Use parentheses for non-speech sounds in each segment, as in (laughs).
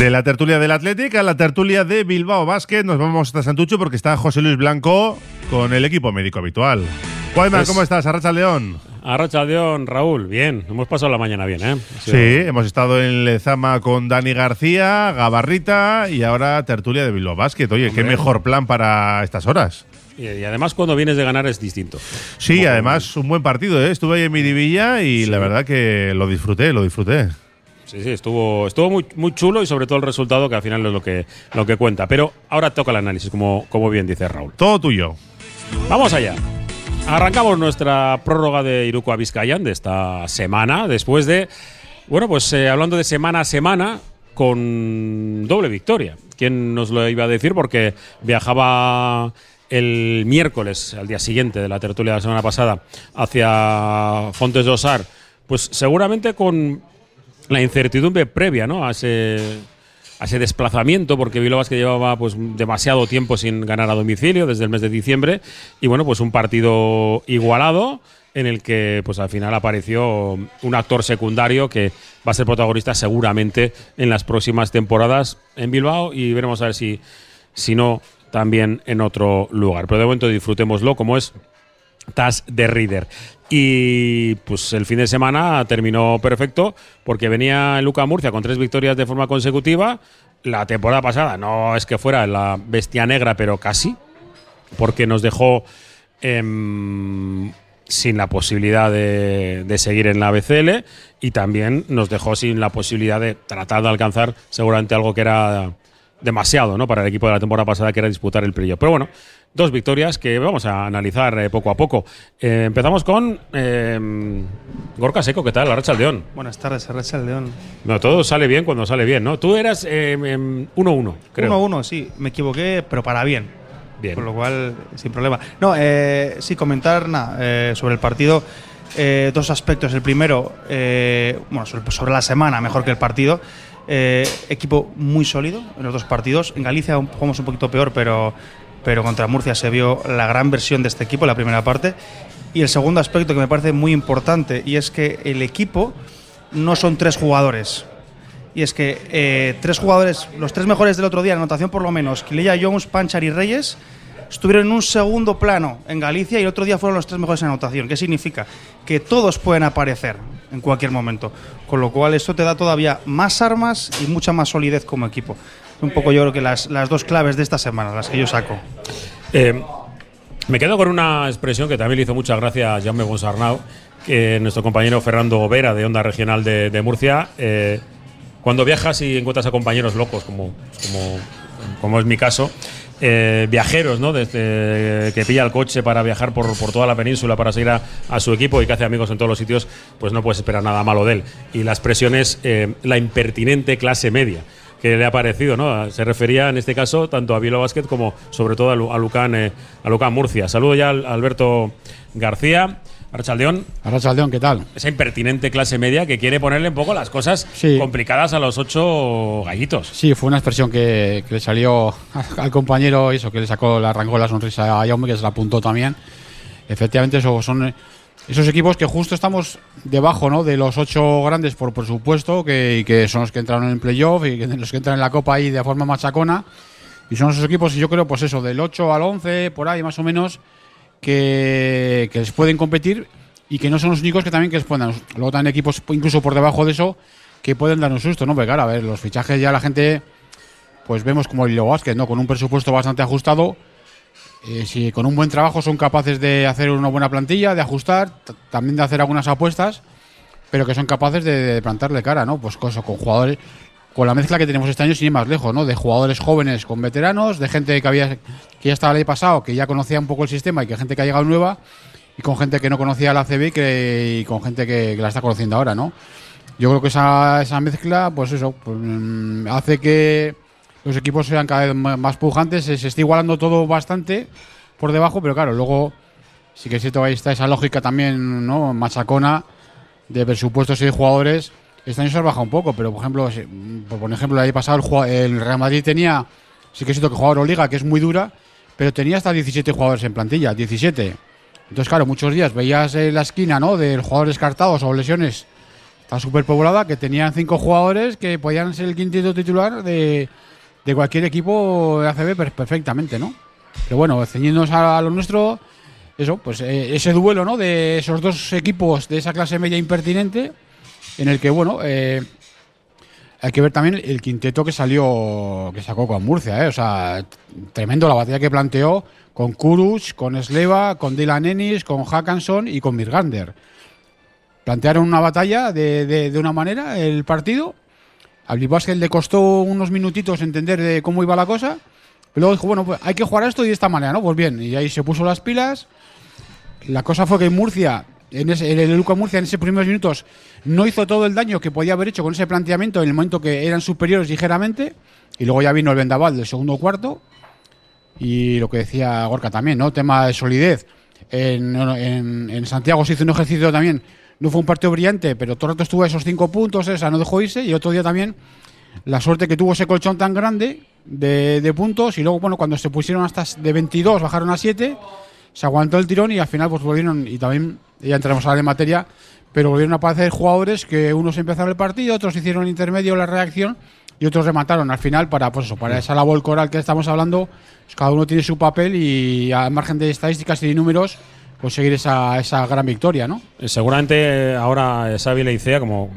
De la tertulia del Atlético a la tertulia de Bilbao Basket nos vamos hasta Santucho porque está José Luis Blanco con el equipo médico habitual. Guayman, Pues- ¿cómo estás? Arracha León. Arracha León, Raúl, bien, hemos pasado la mañana bien, ¿eh? Sí, hemos estado en Lezama con Dani García, Gabarrita y ahora tertulia de Bilbao Basket. Oye, qué mejor plan para estas horas. Y, y además cuando vienes de ganar es distinto. Sí, Como- además un buen partido, ¿eh? Estuve ahí en Miribilla y Sí. la verdad que lo disfruté, lo disfruté. Sí, sí, estuvo, estuvo muy, muy chulo y sobre todo el resultado que al final es lo que, lo que cuenta. Pero ahora toca el análisis, como, como bien dice Raúl. Todo tuyo. Vamos allá. Arrancamos nuestra prórroga de Iruko a Vizcayan de esta semana, después de, bueno, pues eh, hablando de semana a semana, con doble victoria. ¿Quién nos lo iba a decir? Porque viajaba el miércoles, al día siguiente de la tertulia de la semana pasada, hacia Fontes de Osar, pues seguramente con la incertidumbre previa ¿no? a ese a ese desplazamiento, porque Bilbao que llevaba pues demasiado tiempo sin ganar a domicilio desde el mes de diciembre y bueno, pues un partido igualado en el que pues al final apareció un actor secundario que va a ser protagonista seguramente en las próximas temporadas en Bilbao y veremos a ver si si no también en otro lugar. Pero de momento disfrutémoslo como es Tas de Reader. Y pues el fin de semana terminó perfecto porque venía Luca Murcia con tres victorias de forma consecutiva. La temporada pasada no es que fuera la bestia negra, pero casi, porque nos dejó em, sin la posibilidad de, de seguir en la BCL y también nos dejó sin la posibilidad de tratar de alcanzar seguramente algo que era demasiado ¿no? para el equipo de la temporada pasada, que era disputar el playoff. Pero bueno, dos victorias que vamos a analizar eh, poco a poco. Eh, empezamos con eh, Gorka Seco, ¿qué tal? La Racha León. Buenas tardes, Arracha el León. No, todo sale bien cuando sale bien, ¿no? Tú eras eh, em, 1-1, creo. 1-1, sí, me equivoqué, pero para bien. Bien. Con lo cual, sin problema. No, eh, sí, comentar nada, sobre el partido. dos aspectos. El primero, eh, bueno, sobre, sobre la semana, mejor que el partido. Eh, equipo muy sólido en los dos partidos. En Galicia jugamos un poquito peor, pero, pero contra Murcia se vio la gran versión de este equipo la primera parte. Y el segundo aspecto que me parece muy importante, y es que el equipo no son tres jugadores. Y es que eh, tres jugadores, los tres mejores del otro día, en anotación por lo menos, Kileya Jones, Panchar y Reyes, estuvieron en un segundo plano en Galicia y el otro día fueron los tres mejores en anotación. ¿Qué significa? Que todos pueden aparecer en cualquier momento. Con lo cual esto te da todavía más armas y mucha más solidez como equipo. Un poco yo creo que las, las dos claves de esta semana, las que yo saco. Eh, me quedo con una expresión que también le hizo mucha gracia a Jaume Gonzarnau, que nuestro compañero Fernando Vera, de Onda Regional de, de Murcia. eh, cuando viajas y encuentras a compañeros locos, como, como, como es mi caso, eh, viajeros, ¿no? Desde que pilla el coche para viajar por, por toda la península para seguir a, a su equipo y que hace amigos en todos los sitios, pues no puedes esperar nada malo de él. Y la expresión es eh, la impertinente clase media que le ha parecido, ¿no? Se refería en este caso tanto a Bilbao Basket como sobre todo a, Lu- a Lucan, eh, a Lucan Murcia. Saludo ya al Alberto García, Archaldeón, Arrachaldeón, ¿qué tal? esa impertinente clase media que quiere ponerle un poco las cosas Sí. complicadas a los ocho gallitos. Sí, fue una expresión que, que le salió (laughs) al compañero, eso, que le sacó, le arrancó la sonrisa a Jaume, que se la apuntó también. Efectivamente, eso son eh, esos equipos que justo estamos debajo ¿no? de los ocho grandes, por, por supuesto, que, y que son los que entraron en el playoff y que, (laughs) los que entran en la Copa ahí de forma machacona. Y son esos equipos, yo creo, pues eso, del 8 al 11, por ahí más o menos, que, que les pueden competir y que no son los únicos que también que les pueden. Luego también equipos incluso por debajo de eso que pueden dar un susto, ¿no? Porque claro, a ver, los fichajes ya la gente, pues vemos como el Lilo ¿no? Con un presupuesto bastante ajustado. eh, si con un buen trabajo son capaces de hacer una buena plantilla, de ajustar, también de hacer algunas apuestas, pero que son capaces de, plantarle cara, ¿no? Pues con, con jugadores, con la mezcla que tenemos este año sin ir más lejos, ¿no? De jugadores jóvenes con veteranos, de gente que había que ya estaba el año pasado, que ya conocía un poco el sistema y que gente que ha llegado nueva, y con gente que no conocía la CB que, y con gente que, que la está conociendo ahora, ¿no? Yo creo que esa, esa mezcla, pues eso, pues, mm, hace que los equipos sean cada vez más pujantes, se, está igualando todo bastante por debajo, pero claro, luego sí que es cierto ahí está esa lógica también, ¿no? Machacona de presupuestos y de jugadores. Este año se ha bajado un poco, pero por ejemplo, por ejemplo, el año pasado el, el Real Madrid tenía, sí que es cierto que jugaba Euroliga, que es muy dura, pero tenía hasta 17 jugadores en plantilla, 17. Entonces, claro, muchos días veías en la esquina, ¿no? De jugadores descartados o lesiones está súper poblada, que tenían cinco jugadores que podían ser el quinteto titular de, de cualquier equipo de ACB per- perfectamente, ¿no? Pero bueno, ceñiéndonos a, a lo nuestro, eso, pues eh, ese duelo, ¿no? De esos dos equipos de esa clase media impertinente, en el que, bueno, eh, hay que ver también el quinteto que salió, que sacó con Murcia, ¿eh? O sea, tremendo la batalla que planteó con Kuruc, con Sleva, con Dylan Ennis, con Hackanson y con Mirgander. Plantearon una batalla de, de- de una manera el partido. Al Basket le costó unos minutitos entender de cómo iba la cosa. Pero luego dijo, bueno, pues hay que jugar esto y de esta manera, ¿no? Pues bien, y ahí se puso las pilas. La cosa fue que Murcia, en, ese, en el Luca Murcia, en esos primeros minutos, no hizo todo el daño que podía haber hecho con ese planteamiento en el momento que eran superiores ligeramente. Y luego ya vino el vendaval del segundo cuarto. Y lo que decía Gorka también, ¿no? Tema de solidez. En, en- en Santiago se hizo un ejercicio también. No fue un partido brillante, pero todo el rato estuvo a esos cinco puntos, esa no dejó irse. Y otro día también la suerte que tuvo ese colchón tan grande de, de puntos. Y luego, bueno, cuando se pusieron hasta de 22, bajaron a 7, se aguantó el tirón y al final pues volvieron, y también ya entramos ahora en materia, pero volvieron a aparecer jugadores que unos empezaron el partido, otros hicieron intermedio la reacción y otros remataron al final para pues eso, para esa labor coral que estamos hablando, pues cada uno tiene su papel y al margen de estadísticas y de números conseguir esa, esa gran victoria, ¿no? Eh, Seguramente ahora Xavi Leicea, como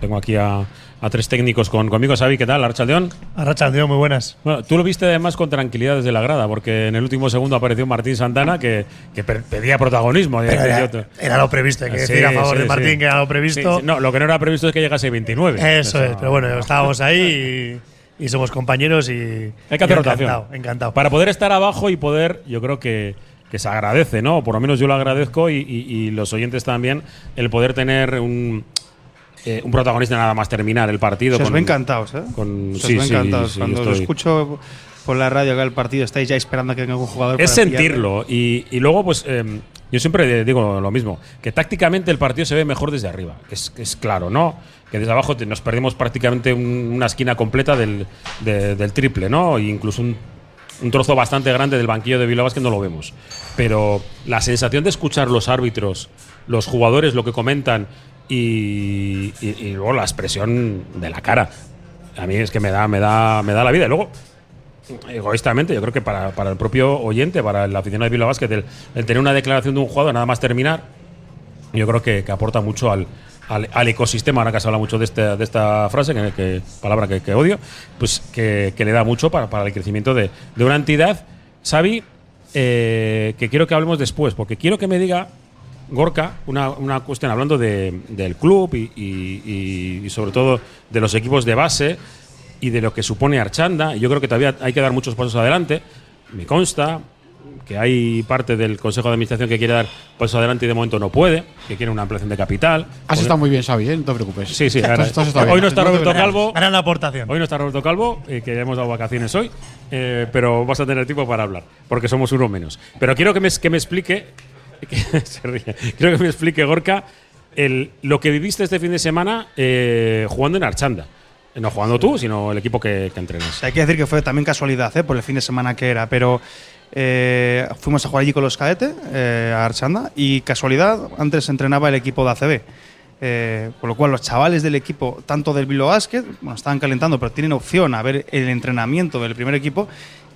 tengo aquí a, a tres técnicos con, conmigo. Xavi, ¿qué tal? Archaldeón. Arrachaldeón, muy buenas. Bueno, tú lo viste además con tranquilidad desde la grada, porque en el último segundo apareció Martín Santana que, que pedía protagonismo. Decía era, lo previsto, hay que Sí, decir a favor sí, de Martín sí. que era lo previsto. No, lo que no era previsto es que llegase 29. Eso es, pero bueno, estábamos (laughs) ahí y, y somos compañeros y. Hay que hacer rotación. Encantado, encantado. Para poder estar abajo y poder, yo creo que, que se agradece, ¿no? Por lo menos yo lo agradezco y, y- y los oyentes también, el poder tener un, eh, un protagonista nada más terminar el partido. Se os con- ve encantados, ¿eh? con- Se os sí, ve sí, encantados. sí, Cuando estoy- escucho por la radio que el partido estáis ya esperando a que venga un jugador. Es sentirlo y, y luego pues eh, yo siempre digo lo mismo, que tácticamente el partido se ve mejor desde arriba, es, claro, ¿no? Que desde abajo nos perdemos prácticamente un- una esquina completa del, de- del triple, ¿no? E incluso un, un trozo bastante grande del banquillo de Bilbao que no lo vemos. Pero la sensación de escuchar los árbitros, los jugadores, lo que comentan y, y- y luego la expresión de la cara, a mí es que me da, me da, me da la vida. Y luego egoístamente, yo creo que para, para el propio oyente, para el aficionado de Bilbao Basket, el, el tener una declaración de un jugador nada más terminar, yo creo que, que aporta mucho al, al, al ecosistema, ahora que se habla mucho de, este- de esta frase, que, que- palabra que, que odio, pues que, le da mucho para, para el crecimiento de, de una entidad. Xavi, eh, que quiero que hablemos después, porque quiero que me diga, Gorka, una, una cuestión hablando de- del club y, y- y- y sobre todo de los equipos de base y de lo que supone Archanda. Yo creo que todavía hay que dar muchos pasos adelante. Me consta que hay parte del Consejo de Administración que quiere dar pasos adelante y de momento no puede, que quiere una ampliación de capital. Has estado muy bien, Xavi, ¿eh? no te preocupes. Sí, sí. Ahora- estás- estás bien. hoy no está Roberto. Calvo. Gran aportación. Hoy no está Roberto Calvo, eh, que ya hemos dado vacaciones hoy, eh, pero vas a tener tiempo para hablar, porque somos uno menos. Pero quiero que me, que me explique, que quiero (laughs) que me explique, Gorka, lo que viviste este fin de semana eh, jugando en Archanda. No jugando tú, sino el equipo que, que entrenas. Hay que decir que fue también casualidad, ¿eh? por el fin de semana que era, pero eh, fuimos a jugar allí con los cadetes, eh, a Archanda, y casualidad, antes entrenaba el equipo de ACB. Eh, con lo cual, los chavales del equipo, tanto del Bilbao Basket, bueno, estaban calentando, pero tienen opción a ver el entrenamiento del primer equipo.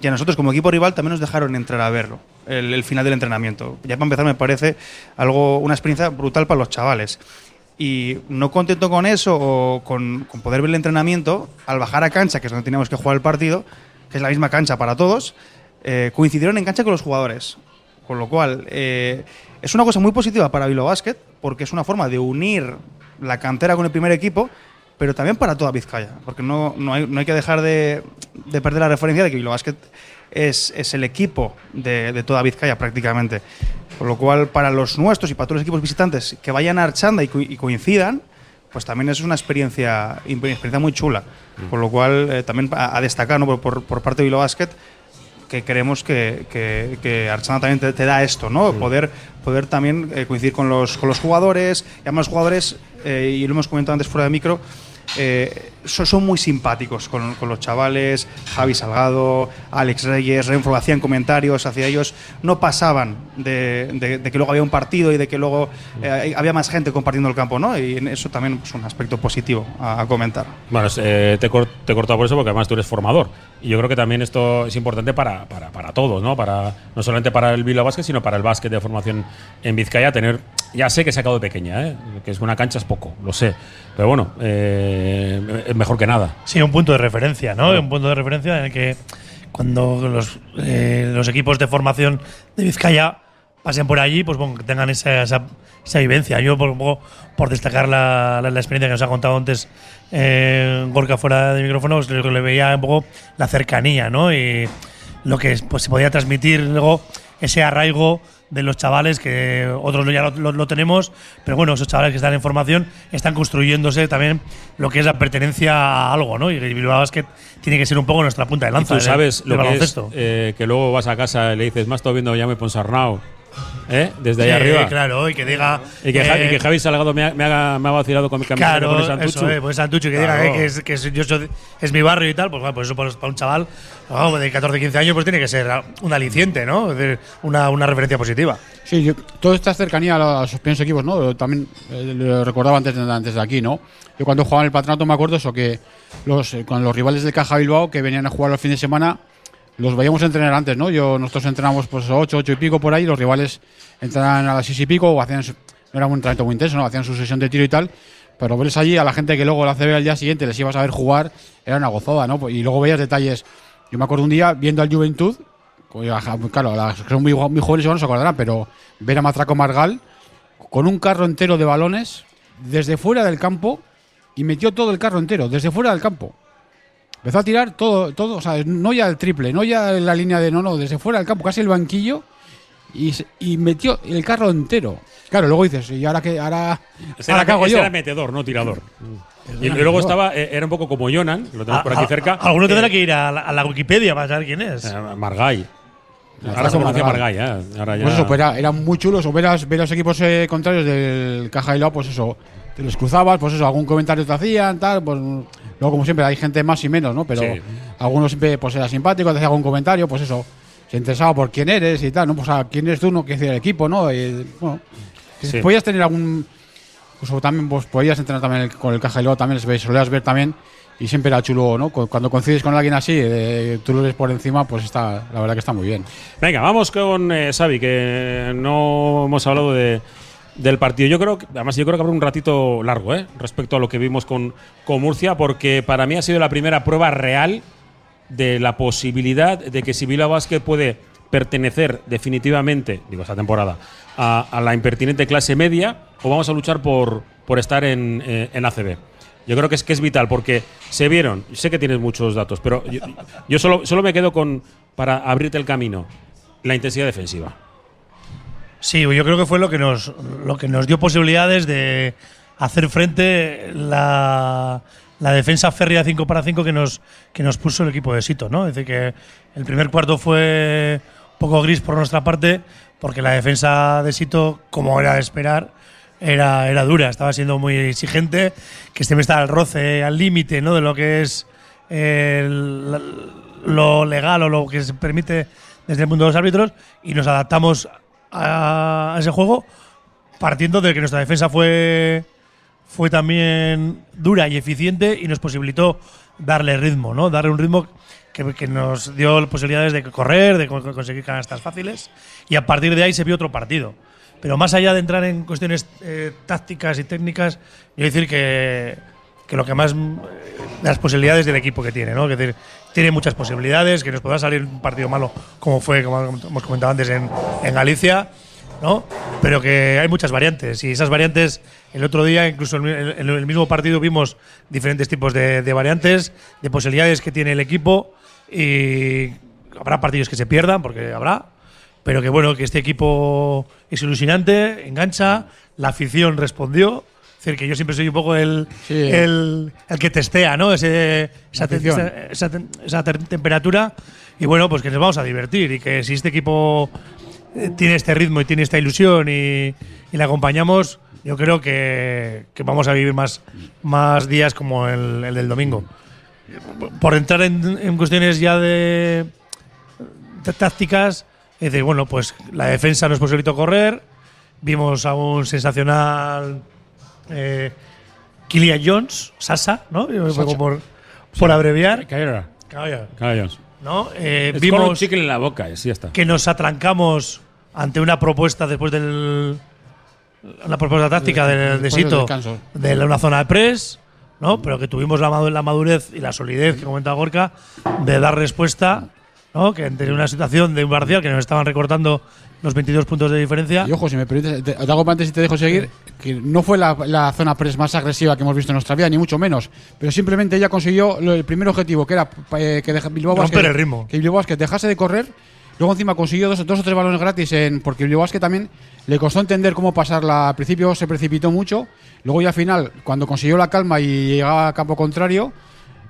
Y a nosotros, como equipo rival, también nos dejaron entrar a verlo, el, el final del entrenamiento. Ya para empezar, me parece algo, una experiencia brutal para los chavales. Y no contento con eso o con, con poder ver el entrenamiento, al bajar a cancha, que es donde teníamos que jugar el partido, que es la misma cancha para todos, eh, coincidieron en cancha con los jugadores. Con lo cual, eh, es una cosa muy positiva para Bilbao Basket, porque es una forma de unir la cantera con el primer equipo, pero también para toda Vizcaya, porque no, no, hay, no hay que dejar de, de perder la referencia de que Bilbao Basket es, es el equipo de, de toda Vizcaya prácticamente. Con lo cual, para los nuestros y para todos los equipos visitantes que vayan a Archanda y, co- y coincidan, pues también es una experiencia, experiencia muy chula. Con lo cual, eh, también a, a destacar ¿no? por, por, por parte de Bilbao Basket, que creemos que, que, que Archana también te, te da esto, ¿no? Poder, poder también eh, coincidir con los, con los jugadores. Y además, los jugadores, eh, y lo hemos comentado antes fuera de micro, eh, son, muy simpáticos con, con los chavales. Javi Salgado, Alex Reyes, Renfro hacían comentarios hacia ellos. No pasaban de, de- que luego había un partido y de que luego eh, había más gente compartiendo el campo, ¿no? Y eso también es un aspecto positivo a, comentar. Bueno, eh, te, he he cortado por eso porque además tú eres formador. Y yo creo que también esto es importante para, para, para todos, ¿no? Para, no solamente para el Bilbao Basket, sino para el básquet de formación en Vizcaya. Tener, ya sé que se ha sacado de pequeña, ¿eh? que es una cancha es poco, lo sé. Pero bueno, eh, es mejor que nada. Sí, un punto de referencia, ¿no? Un punto de referencia en el que cuando los, eh, los equipos de formación de Vizcaya pasen por allí, pues bueno, que tengan esa, esa, esa vivencia. Yo, por, por destacar la, la- la experiencia que nos ha contado antes eh, Gorka fuera de micrófono, pues, le veía un poco la cercanía, ¿no? Y lo que pues, se podía transmitir luego ese arraigo de los chavales que otros ya lo, lo- lo tenemos, pero bueno, esos chavales que están en formación están construyéndose también lo que es la pertenencia a algo, ¿no? Y Bilbao Basket tiene que ser un poco nuestra punta de Y lanza. tú del- sabes lo que es eh, que luego vas a casa y le dices, has estado viendo ya me Ponsarnau, ¿eh? Desde ahí Sí, arriba. Claro, y que diga. Y que, eh, y que Javi Salgado me ha, me ha- me ha vacilado con mi camiseta Claro, Santuchu. eso, eh, pues Santuchu, que diga Claro. eh, que, es, que es- yo soy- es mi barrio y tal, pues bueno, pues eso para, un chaval de 14, 15 años, pues tiene que ser un aliciente, ¿no? Es decir, una, una referencia positiva. Sí, yo, toda esta cercanía a los pequeños equipos, ¿no? También eh, lo recordaba antes de, antes de aquí, ¿no? Yo cuando jugaba en el patronato me acuerdo eso, que los, eh, con los rivales del Caja Bilbao que venían a jugar los fines de semana, los veíamos entrenar antes, ¿no? Yo, nosotros entrenamos pues 8, 8 y pico por ahí, los rivales entrenaban a las 6 y pico o hacían, no era un entrenamiento muy intenso, ¿no? Hacían su sesión de tiro y tal, pero verles allí a la gente que luego la CB al día siguiente les ibas a ver jugar, era una gozada, ¿no? Y luego veías detalles. Yo me acuerdo un día viendo al Juventud, pues, ajá, claro, las que son muy, muy jóvenes no se acordarán, pero ver a Matraco Margal con un carro entero de balones desde fuera del campo y metió todo el carro entero, desde fuera del campo. Empezó a tirar todo, todo, o sea, no ya el triple, no ya la línea de no, no, desde fuera del campo, casi el banquillo, y, se- y metió el carro entero. Claro, luego dices, ¿y ahora qué, ahora, Ese ahora era, ese yo? era metedor, no tirador. Y, y luego estaba, eh, era un poco como Jonan, lo tenemos por aquí a- cerca. Alguno eh, tendrá que ir a la, a la Wikipedia para saber quién es. eh, Margay. Ahora se conoce. Margay, ¿eh? Ahora ya. Pues eso, pues era, era muy chulo eso, ver, a- ver a los equipos eh, contrarios del Caja y Lao, pues eso, te los cruzabas, pues eso, algún comentario te hacían, tal, pues luego como siempre hay gente más y menos, ¿no? Pero Sí. algunos siempre pues era simpático, te hacía algún comentario, pues eso, se interesaba por quién eres y tal, ¿no? Pues a quién eres tú, no, qué decir el equipo, ¿no? Y, bueno, Sí. podías tener algún, pues o también pues podías entrenar también el- con el Caja y Lao, también solías ver también y siempre era chulo, ¿no? Cu- Cuando coincides con alguien así, eh, tú lo ves por encima, pues está, la verdad que está muy bien. Venga, vamos con eh, Xavi, que no hemos hablado de, del partido. Yo creo que, además, yo creo que habrá un ratito largo ¿eh? respecto a lo que vimos con, con Murcia, porque para mí ha sido la primera prueba real de la posibilidad de que si Bilbao Basket puede pertenecer definitivamente, digo, esta temporada, a, a la impertinente clase media o vamos a luchar por, por estar en, eh, en ACB. Yo creo que es que es vital porque se vieron, sé que tienes muchos datos, pero yo, yo solo, solo me quedo con, para abrirte el camino, la intensidad defensiva. Sí, yo creo que fue lo que nos, lo que nos dio posibilidades de hacer frente la, la defensa férrea 5 para 5 que nos, que nos puso el equipo de Sito. ¿no? Es decir, que el primer cuarto fue un poco gris por nuestra parte, porque la defensa de Sito, como era de esperar, era, era dura, estaba siendo muy exigente, que siempre está al roce, al límite ¿no? de lo que es la- lo legal o lo que se permite desde el mundo de los árbitros, y nos adaptamos a, ese juego partiendo de que nuestra defensa fue, fue también dura y eficiente y nos posibilitó darle ritmo, ¿no? Darle un ritmo que, que nos dio posibilidades de correr, de con- conseguir canastas fáciles y a partir de ahí se vio otro partido. Pero más allá de entrar en cuestiones eh, tácticas y técnicas, yo decir que, que lo que más mm, las posibilidades del equipo que tiene, ¿no? Es decir, tiene muchas posibilidades, que nos pueda salir un partido malo, como fue, como hemos comentado antes, en, en Galicia, ¿no? Pero que hay muchas variantes. Y esas variantes, el otro día, incluso en el, mismo partido, vimos diferentes tipos de, de variantes, de posibilidades que tiene el equipo. Y habrá partidos que se pierdan, porque habrá. Pero que bueno, que este equipo es ilusionante, engancha, la afición respondió. Es decir, que yo siempre soy un poco el, Sí. el, el que testea, ¿no? Ese, esa, te- esa- esa, te- temperatura. Y bueno, pues que nos vamos a divertir. Y que si este equipo eh, tiene este ritmo y tiene esta ilusión y, y le acompañamos, yo creo que, que vamos a vivir más, más días como el, el del domingo. Por entrar en, en cuestiones ya de, de tácticas, es decir, bueno, pues la defensa nos posibilitó correr, vimos a un sensacional eh, Kylian Jones, Sasa, ¿no? Por, por abreviar. Calla, calla. ¿no? Eh, Es con un vimos chicle en la boca, y sí, ya está. que nos atrancamos ante una propuesta después del una propuesta táctica de, del Sito de la- una zona de press, ¿no? Pero que tuvimos la, la madurez y la solidez que comentaba Gorka de dar respuesta, ¿no? Que ante una situación de un parcial que nos estaban recortando los 22 puntos de diferencia. Y ojo, si me permites, te, te hago antes y te dejo seguir, que no fue la, la zona press más agresiva que hemos visto en nuestra vida, ni mucho menos, pero simplemente ella consiguió lo- el primer objetivo, que era eh, que deja- Bilbao Basket- el ritmo. Que Bilbao Basket dejase de correr, luego encima consiguió dos, dos o tres balones gratis, en, porque Bilbao Basket también le costó entender cómo pasarla, al principio se precipitó mucho, luego ya al final, cuando consiguió la calma y llegaba a campo contrario,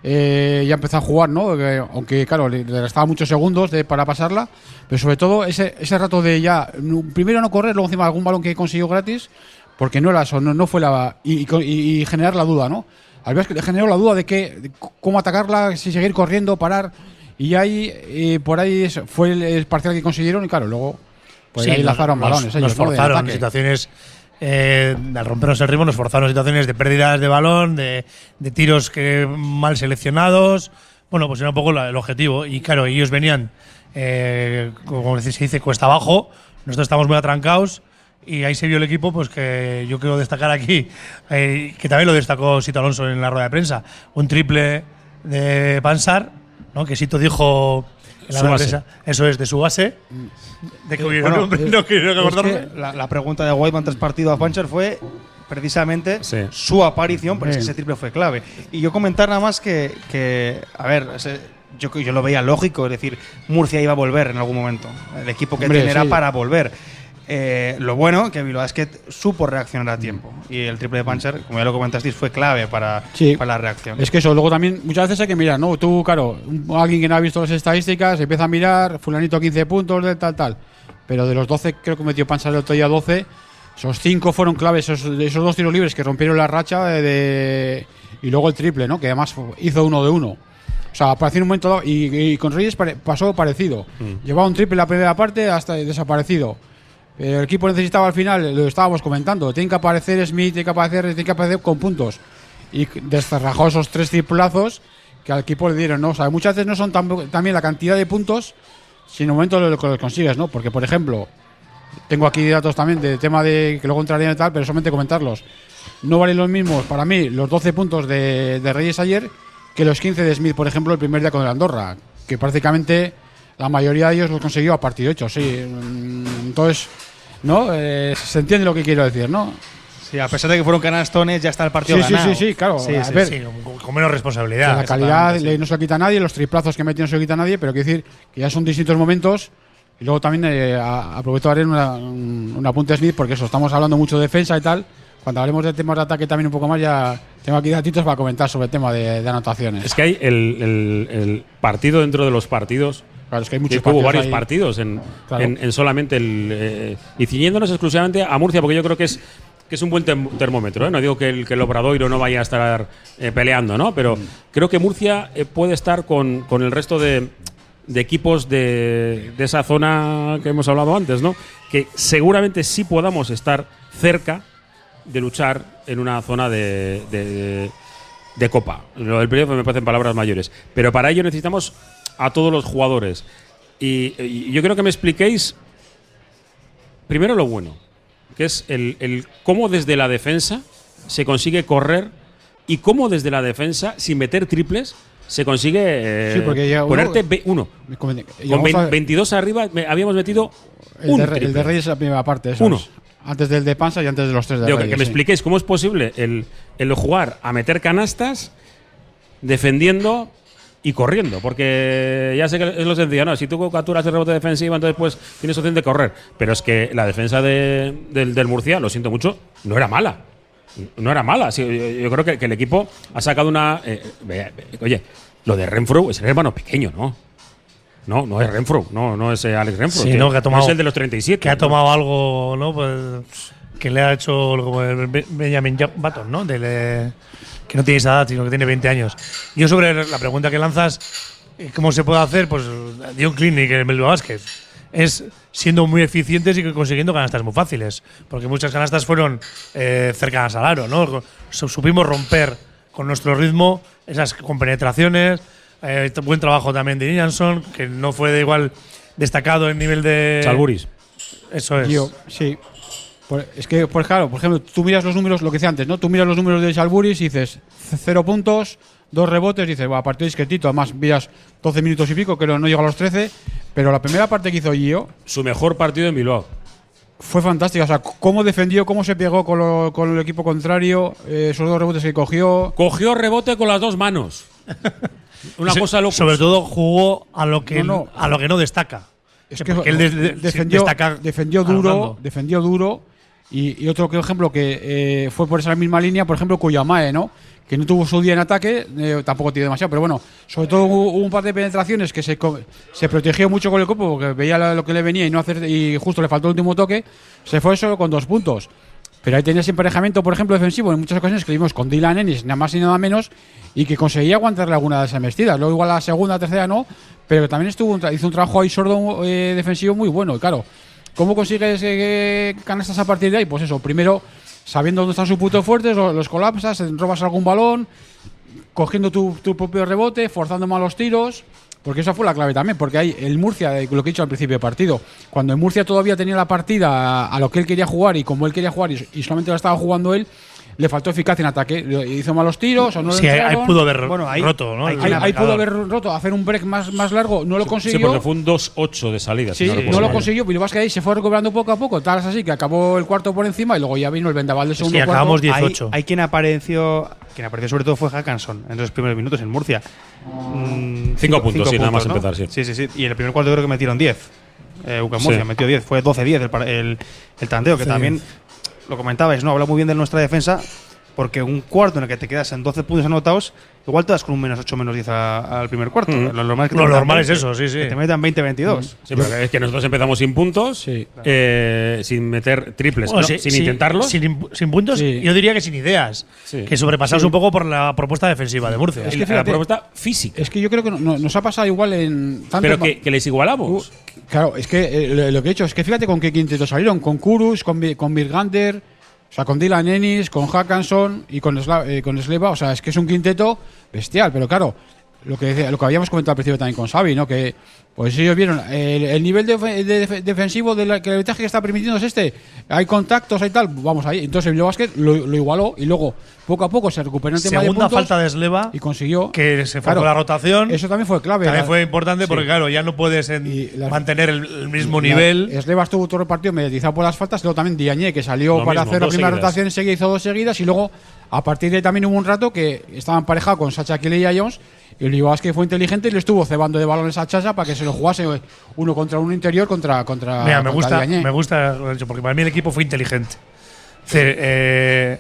eh, ya empezó a jugar, ¿no? Que, aunque, claro, le, restaba muchos segundos de- para pasarla, pero sobre todo ese, ese rato de ya, no- primero no correr, luego encima algún balón que consiguió gratis, porque no era eso, no, no fue la. Y, y generar la duda, ¿no? Al que generó la duda de, que, de cómo atacarla, si seguir corriendo, parar, y ahí, eh, por ahí fue el, el parcial que consiguieron, y claro, luego, pues Sí, ahí lanzaron balones. Nos ellos, ¿no? forzaron ataque. situaciones. Eh, al rompernos el ritmo, nos forzaron situaciones de pérdidas de balón, de, tiros que mal seleccionados. Bueno, pues era un poco el objetivo. Y claro, ellos venían, eh, como se dice, cuesta abajo. Nosotros estamos muy atrancados. Y ahí se vio el equipo, pues que yo quiero destacar aquí, eh, que también lo destacó Sito Alonso en la rueda de prensa. Un triple de Pansar, que Sito dijo la. Eso es, de su base. De que bueno, no, no quiero Es que la, la pregunta de Whiteman tras partido a Pancher fue precisamente Sí. su aparición, porque es que ese triple fue clave. Y yo comentar nada más que, que a ver, ese- yo, yo lo veía lógico, es decir, Murcia iba a volver en algún momento. El equipo que Hombre, tiene era para volver. Eh, lo bueno que Bilbao Basket supo reaccionar a tiempo. Y el triple de Pancher, como ya lo comentasteis, fue clave para, Sí. para la reacción. Es que eso, luego también muchas veces hay que mirar, ¿no? Tú, claro, alguien que no ha visto las estadísticas empieza a mirar, fulanito 15 puntos, de tal, tal. Pero de los 12, creo que metió Pancha el otro día 12, esos 5 fueron claves, esos, esos dos tiros libres que rompieron la racha de, de- y luego el triple, ¿no? Que además hizo uno de uno. O sea, apareció en un momento dado y, y con Reyes pare- pasó parecido. Llevaba un triple en la primera parte hasta desaparecido. El equipo necesitaba al final, lo estábamos comentando, tiene que aparecer Smith, tiene que aparecer, tiene que aparecer con puntos. Y descerrajó esos tres triplazos que al equipo le dieron, ¿no? O sea, muchas veces no son tam- también la cantidad de puntos, sino el momento lo que los consigues, ¿no? Porque, por ejemplo, tengo aquí datos también de tema de que luego entrarían y tal, pero solamente comentarlos. No valen los mismos para mí los 12 puntos de, de Reyes ayer que los 15 de Smith, por ejemplo, el primer día con el Andorra, que prácticamente la mayoría de ellos los consiguió a partido hecho, sí. Entonces, ¿no? Eh, se entiende lo que quiero decir, ¿no? Sí, a pesar de que fueron canastones, ya está el partido Sí, sí, ganado. sí, sí, claro. Sí, A sí, ver, Sí, con, menos responsabilidad. la calidad no se lo quita a nadie, los triplazos que metió no se lo quita a nadie, pero quiero decir que ya son distintos momentos. Y luego también eh, a- aprovecho haré una, un, un apunte a Smith, porque eso, estamos hablando mucho de defensa y tal. Cuando hablemos de temas de ataque también un poco más, ya tengo aquí datitos para comentar sobre el tema de, de anotaciones. Es que hay el, el- el partido dentro de los partidos. Claro, es que hay que hubo partidos varios ahí. partidos en, Claro. en- en solamente el. eh, y ciñéndonos exclusivamente a Murcia, porque yo creo que es que es un buen term- termómetro. ¿eh? No digo que el, que el Obradoiro no vaya a estar eh, peleando, ¿no? Pero creo que Murcia puede estar con, con el resto de, de equipos de, de esa zona que hemos hablado antes, ¿no? Que seguramente sí podamos estar cerca de luchar en una zona de, de- de copa. Lo del playoff me parecen palabras mayores. Pero para ello necesitamos a todos los jugadores. Y, y yo creo que me expliquéis primero lo bueno, que es el, el cómo desde la defensa se consigue correr y cómo desde la defensa, sin meter triples, se consigue eh, Sí, porque ya uno- ponerte uno. Con llegamos vein- a- 22 arriba me- habíamos metido el, un de, el de Reyes la primera parte, eso Uno. es. Antes del de Panza y antes de los tres de Digo, que, Reyes. que me sí. expliquéis cómo es posible el, el jugar a meter canastas defendiendo y corriendo. Porque ya sé que es lo sencillo, ¿no? Si tú capturas el rebote defensivo, entonces pues tienes opción de correr. Pero es que la defensa de- del, del Murcia, lo siento mucho, no era mala. No era mala. Sí, yo, yo creo que, que el equipo ha sacado una. eh, ve- oye, lo de Renfro es el hermano pequeño, ¿no? No, no es Renfro, no, no es eh, Alex Renfro. Sí, no, que ha tomado- no es el de los 37. que ha ¿no? tomado algo, ¿no? Pues que le ha hecho como Benjamin Ja- Button, ¿no? Del, eh, que no tiene esa edad, sino que tiene 20 años. Yo sobre la pregunta que lanzas, eh, ¿cómo se puede hacer? Pues dio un clinic en el Bilbao Basket. Es siendo muy eficientes y consiguiendo canastas muy fáciles. Porque muchas canastas fueron eh, cercanas al aro, ¿no? Su- Supimos romper con nuestro ritmo esas compenetraciones. Eh, buen trabajo también de Jansson, que no fue de igual destacado en nivel de. Salburis. Eso es. Yo, sí. Por- es que, pues claro, por ejemplo, tú miras los números, lo que decía antes, ¿no? Tú miras los números de Salburis y dices cero puntos, dos rebotes, dices, va, partido discretito, además miras 12 minutos y pico, que no no llega a los 13, pero la primera parte que hizo Gio Su mejor partido en Bilbao. fue fantástica. O sea, cómo defendió, cómo se pegó con, lo- con el equipo contrario, eh, esos dos rebotes que cogió. Cogió rebote con las dos manos. (laughs) Una Se- cosa loca. Sobre todo jugó a lo que No, no. a lo que no destaca. Es que él de- de- defendió, destaca defendió duro, defendió duro. Y, otro ejemplo que eh, fue por esa misma línea, por ejemplo, Kuyamae, ¿no? Que no tuvo su día en ataque, eh, tampoco tiene demasiado, pero bueno, sobre todo hubo, un par de penetraciones que se, se protegió mucho con el cuerpo porque veía lo, que le venía y no hacer y justo le faltó el último toque, se fue solo con dos puntos. Pero ahí tenías emparejamiento, por ejemplo, defensivo en muchas ocasiones que vimos con Dylan Ennis, nada más y nada menos, y que conseguía aguantarle alguna de esas embestidas. Luego igual la segunda, tercera no, pero también estuvo un hizo un trabajo ahí sordo eh, defensivo muy bueno. Y claro, ¿cómo consigues eh, canastas a partir de ahí? Pues eso, primero sabiendo dónde están sus puntos fuertes, lo- los colapsas, robas algún balón, cogiendo tu, tu propio rebote, forzando mal los tiros. Porque esa fue la clave también, porque hay el Murcia, eh, lo que he dicho al principio del partido, cuando el Murcia todavía tenía la partida a, a lo que él quería jugar y como él quería jugar y, y solamente la estaba jugando él, le faltó eficacia en ataque. Hizo malos tiros o no le Sí, ahí, pudo haber Bueno, ahí- roto, ¿no? ahí- pudo haber roto, hacer un break más, más largo, no lo Sí, consiguió. porque fue un 2-8 de salida. Sí, si no, lo mal. consiguió, pero que ahí se fue recuperando poco a poco, tal es así que acabó el cuarto por encima y luego ya vino el vendaval del segundo Sí, cuarto. acabamos Hay, 18. hay quien apareció, quien apareció sobre todo fue Hackanson en los primeros minutos en Murcia. Mm, Cinco puntos, sí, nada más ¿no? empezar, sí. Sí, sí, sí. Y en el primer cuarto creo que metieron 10. Eh, Murcia Sí. metió 10. Fue 12-10 el, el, el tanteo, que también lo comentabais, ¿no? Habla muy bien de nuestra defensa. Porque un cuarto en el que te quedas en 12 puntos anotados, igual te das con un menos 8, menos 10 a- al primer cuarto. Mm. Lo normal es que Lo normal es 20, eso, sí, sí. Que te metan 20-22. Sí, pero es que nosotros empezamos sin puntos, Sí. eh, sin meter triples, Bueno, ¿no? sí, sin sí, intentarlo. Sin, sin puntos, Sí. yo diría que sin ideas. Sí. Que sobrepasados un poco por la propuesta defensiva de Murcia. Es que la- la fíjate- propuesta física. Es que yo creo que no- no- nos ha pasado igual en. tanto pero que, que les igualamos. Uh, Claro, es que eh, lo, lo que he hecho es que fíjate con qué quinteto salieron: con Kurus, con, con Virgander, o sea, con Dylan Ennis, con Hackanson y con, Sla- eh, con Sleva. O sea, es que es un quinteto bestial, pero claro, lo que, lo que habíamos comentado al principio también con Xavi, ¿no? Que pues ellos vieron el, el nivel de, de- de- defensivo de la, que el ventaja que está permitiendo es este. Hay contactos, hay tal, vamos ahí. Entonces el Bilbao Basket lo, lo igualó y luego poco a poco se recuperó el tema de Segunda puntos falta de Sleva, y consiguió. que se fue Claro, con la rotación. Eso también fue clave. también La- fue importante porque, Sí. claro, ya no puedes en- mantener el, el mismo La- nivel. Esleva estuvo todo el partido mediatizado por las faltas, luego también Diagne, que salió Lo para mismo, hacer la primera seguidas. rotación enseguida hizo dos seguidas y luego a partir de ahí también hubo un rato que estaba emparejado con Sacha Kelly y Jones y el Ibas que fue inteligente y le estuvo cebando de balones a Chacha para que se lo jugase uno contra uno interior contra contra Mira, me contra gusta, me gusta lo dicho, porque para mí el equipo fue inteligente. Es decir, eh,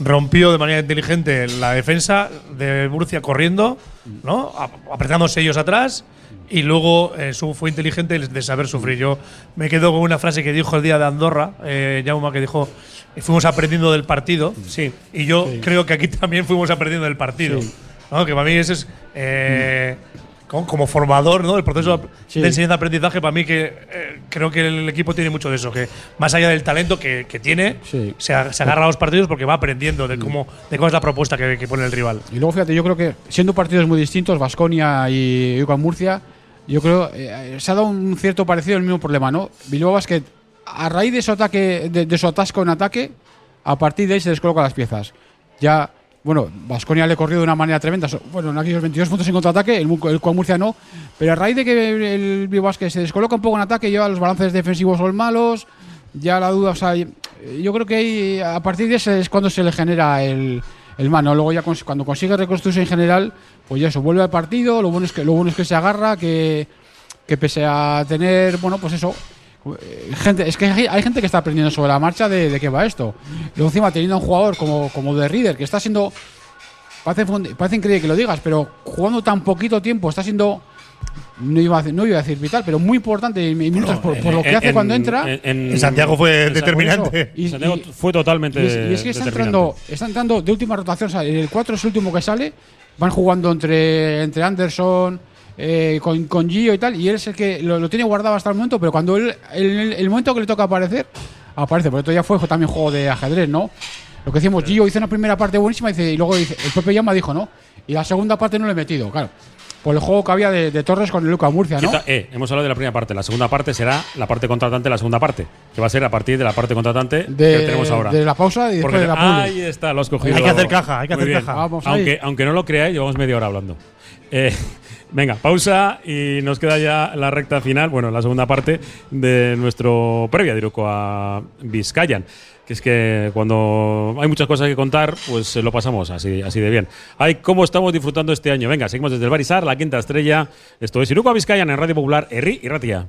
rompió de manera inteligente la defensa de Murcia corriendo, ¿no? Apretándose ellos atrás. Y luego eh, fue inteligente de saber sufrir. Yo me quedo con una frase que dijo el día de Andorra, eh, Jauma, que dijo: Fuimos aprendiendo del partido. Sí. Y yo creo que aquí también fuimos aprendiendo del partido. ¿No? Que para mí ese es. eh, como, como formador, ¿no? El proceso Sí. de enseñanza-aprendizaje, para mí que eh, creo que el equipo tiene mucho de eso. Que más allá del talento que, que tiene, Sí. se, a- se agarra a los partidos porque va aprendiendo de cómo, de cómo es la propuesta que, que pone el rival. Y luego fíjate, yo creo que siendo partidos muy distintos, Vasconia y UCAM Murcia, yo creo eh, se ha dado un cierto parecido el mismo problema, ¿no? Bilbao Basket, a raíz de su ataque, de, de su atasco en ataque, a partir de ahí se descolocan las piezas. Ya, bueno, Vasconia le corrió de una manera tremenda. Bueno, en aquellos 22 puntos en contraataque, el, el UCAM Murcia no. Pero a raíz de que el Bilbao se descoloca un poco en ataque, ya los balances defensivos son malos, ya la duda, o sea, yo creo que ahí, a partir de ese es cuando se le genera el, el mano. Luego ya cons- cuando consigue reconstruirse en general, pues ya eso, vuelve al partido, lo bueno es que, lo bueno es que se agarra, que, pese a tener, bueno, pues eso, gente, es que hay, hay gente que está aprendiendo sobre la marcha de, de qué va esto. Luego encima teniendo a un jugador como, como de Reader, que está siendo, parece, parece increíble que lo digas, pero jugando tan poquito tiempo, está siendo no iba, a, decir- no iba a decir vital, pero muy importante minutos por, por lo que En- hace cuando en- entra. En, En Santiago fue determinante. Y- Santiago y- fue totalmente. Y, es- y es que está entrando, está entrando de última rotación. o sea, el 4 es el último que sale. Van jugando entre, entre Anderson, eh, con, con Gio y tal. Y él es el que lo, lo tiene guardado hasta el momento. Pero cuando él, el, el- el momento que le toca aparecer, aparece. Porque esto ya fue también juego de ajedrez, ¿no? Lo que decimos, Gio hizo una primera parte buenísima dice, y luego dice, el propio Llama dijo, ¿no? Y la segunda parte no le he metido, claro. Por el juego que había de, de Torres con el Luca Murcia, ¿no? Eh, hemos hablado de la primera parte. La segunda parte será la parte contratante de la segunda parte. Que va a ser a partir de la parte contratante De, que tenemos ahora. de la pausa y después Porque de la publi. ahí está, lo has cogido. Hay que hacer caja, hay que Muy hacer bien. caja. Vamos ahí. aunque, aunque no lo creáis, llevamos media hora hablando. Eh, venga, pausa y nos queda ya la recta final, bueno, la segunda parte de nuestro previa de Iruko a Vizcayan. Que es que cuando hay muchas cosas que contar, pues eh, lo pasamos así, así de bien. Ay, cómo estamos disfrutando este año. Venga, seguimos desde el Barisar, la quinta estrella. Esto es Iruko a Vizcayan en Radio Popular, Erri y Ratia.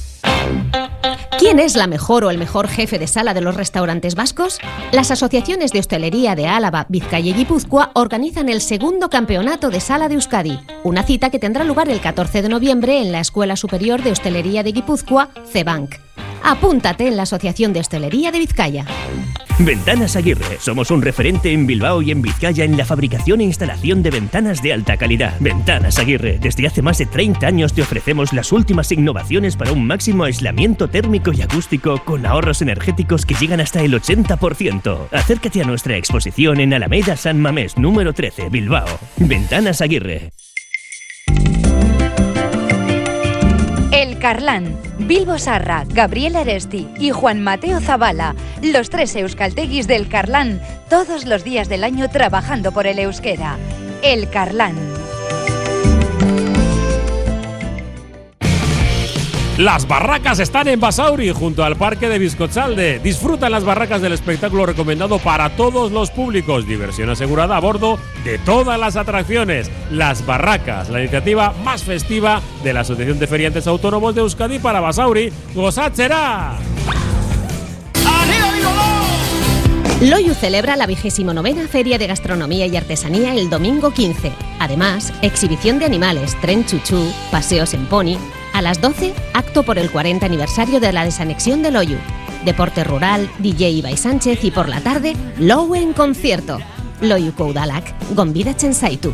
¿Quién es la mejor o el mejor jefe de sala de los restaurantes vascos? Las asociaciones de hostelería de Álava, Vizcaya y Guipúzcoa organizan el segundo campeonato de sala de Euskadi, una cita que tendrá lugar el 14 de noviembre en la Escuela Superior de Hostelería de Guipúzcoa, CEBANC. Apúntate en la Asociación de Hostelería de Vizcaya. Ventanas Aguirre. Somos un referente en Bilbao y en Vizcaya en la fabricación e instalación de ventanas de alta calidad. Ventanas Aguirre. Desde hace más de 30 años te ofrecemos las últimas innovaciones para un máximo aislamiento térmico y acústico con ahorros energéticos que llegan hasta el 80%. Acércate a nuestra exposición en Alameda San Mamés, número 13, Bilbao. Ventanas Aguirre. El Carlán, Bilbo Sarra, Gabriel Aresti y Juan Mateo Zavala, los tres euskalteguis del Carlán, todos los días del año trabajando por el euskera. El Carlán. Las barracas están en Basauri, junto al parque de Bizcotzalde. Disfruta en las barracas del espectáculo recomendado para todos los públicos. Diversión asegurada a bordo de todas las atracciones. Las barracas, la iniciativa más festiva de la Asociación de Feriantes Autónomos de Euskadi para Basauri. ¡Gozachera! Loyu celebra la vigésimo novena Feria de Gastronomía y Artesanía el domingo 15. Además, exhibición de animales, tren chuchú, paseos en pony. A las 12, acto por el 40 aniversario de la desanexión de Loyu. Deporte rural, DJ Ibai Sánchez y por la tarde, Lowe en concierto. Loyu Koudalak, Gombida Chensaitu.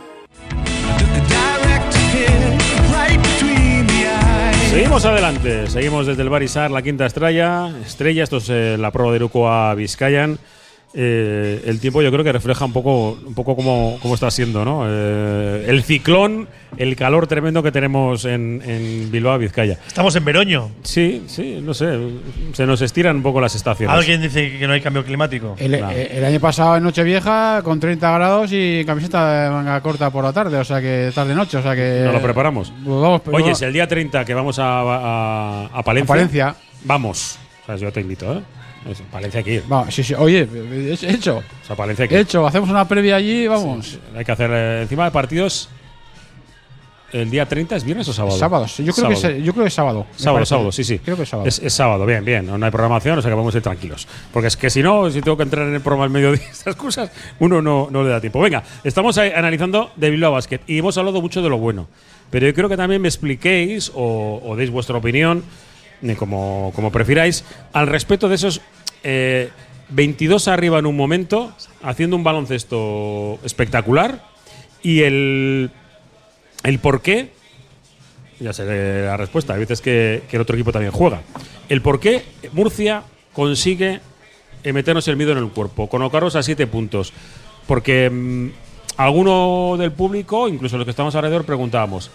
Seguimos adelante, seguimos desde el Barisar, la quinta estrella. Estrella, esto es eh, la prueba de Iruko a Vizcayan. Eh, el tiempo yo creo que refleja un poco, un poco cómo, cómo está siendo, ¿no? Eh, el ciclón, el calor tremendo que tenemos en, en Bilbao, Vizcaya. Estamos en Veroño. Sí, sí, no sé, se nos estiran un poco las estaciones. Alguien dice que no hay cambio climático. El, Claro. eh, el año pasado en Nochevieja con 30 grados y camiseta de manga corta por la tarde, o sea que tarde-noche, o sea que. Nos lo preparamos. Pues vamos, Oye, vamos- si el día 30 que vamos a, a, a Palencia, A Palencia. vamos. O sea, yo te invito, ¿eh? Palencia que ir. Vamos, sí, sí, oye, hecho. O sea, Palencia que ir. Hecho, hacemos una previa allí, vamos. Hay que hacer eh, encima de partidos. ¿El día 30 es viernes o sábado? Sábados, yo creo, que Sábado. es, yo creo que es sábado. Sábado, parece. sábado, sí, sí. Creo que es sábado. Es, es sábado, bien, bien. No hay programación, o sea que podemos ir tranquilos. Porque es que si no, si tengo que entrar en el programa al mediodía, (laughs) estas cosas, uno no, no le da tiempo. Venga, estamos analizando de Bilbao Basket y hemos hablado mucho de lo bueno. Pero yo creo que también me expliquéis o, o deis vuestra opinión, como, como prefiráis, al respecto de esos. eh, 22 arriba en un momento, haciendo un baloncesto espectacular. Y el, el por qué, ya sé la respuesta, hay veces que, que el otro equipo también juega. El por qué Murcia consigue meternos el miedo en el cuerpo, colocarnos a siete puntos. Porque mm, alguno del público, incluso los que estamos alrededor, preguntábamos,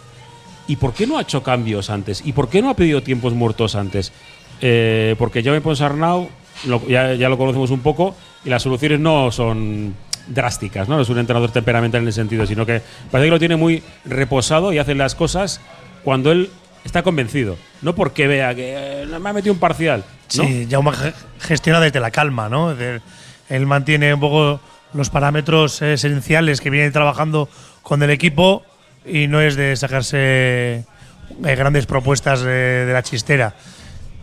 ¿y por qué no ha hecho cambios antes? ¿Y por qué no ha pedido tiempos muertos antes? Eh, porque Jaume Ponsarnau lo- ya, ya lo conocemos un poco y las soluciones no son drásticas, ¿no? No es un entrenador temperamental en ese sentido, sino que parece que lo tiene muy reposado y hace las cosas cuando él está convencido, no porque vea que eh, me ha metido un parcial. ¿no? Sí, Jaume ge- gestiona desde la calma, ¿no? Él mantiene un poco los parámetros esenciales que viene trabajando con el equipo y no es de sacarse eh, grandes propuestas de, de la chistera.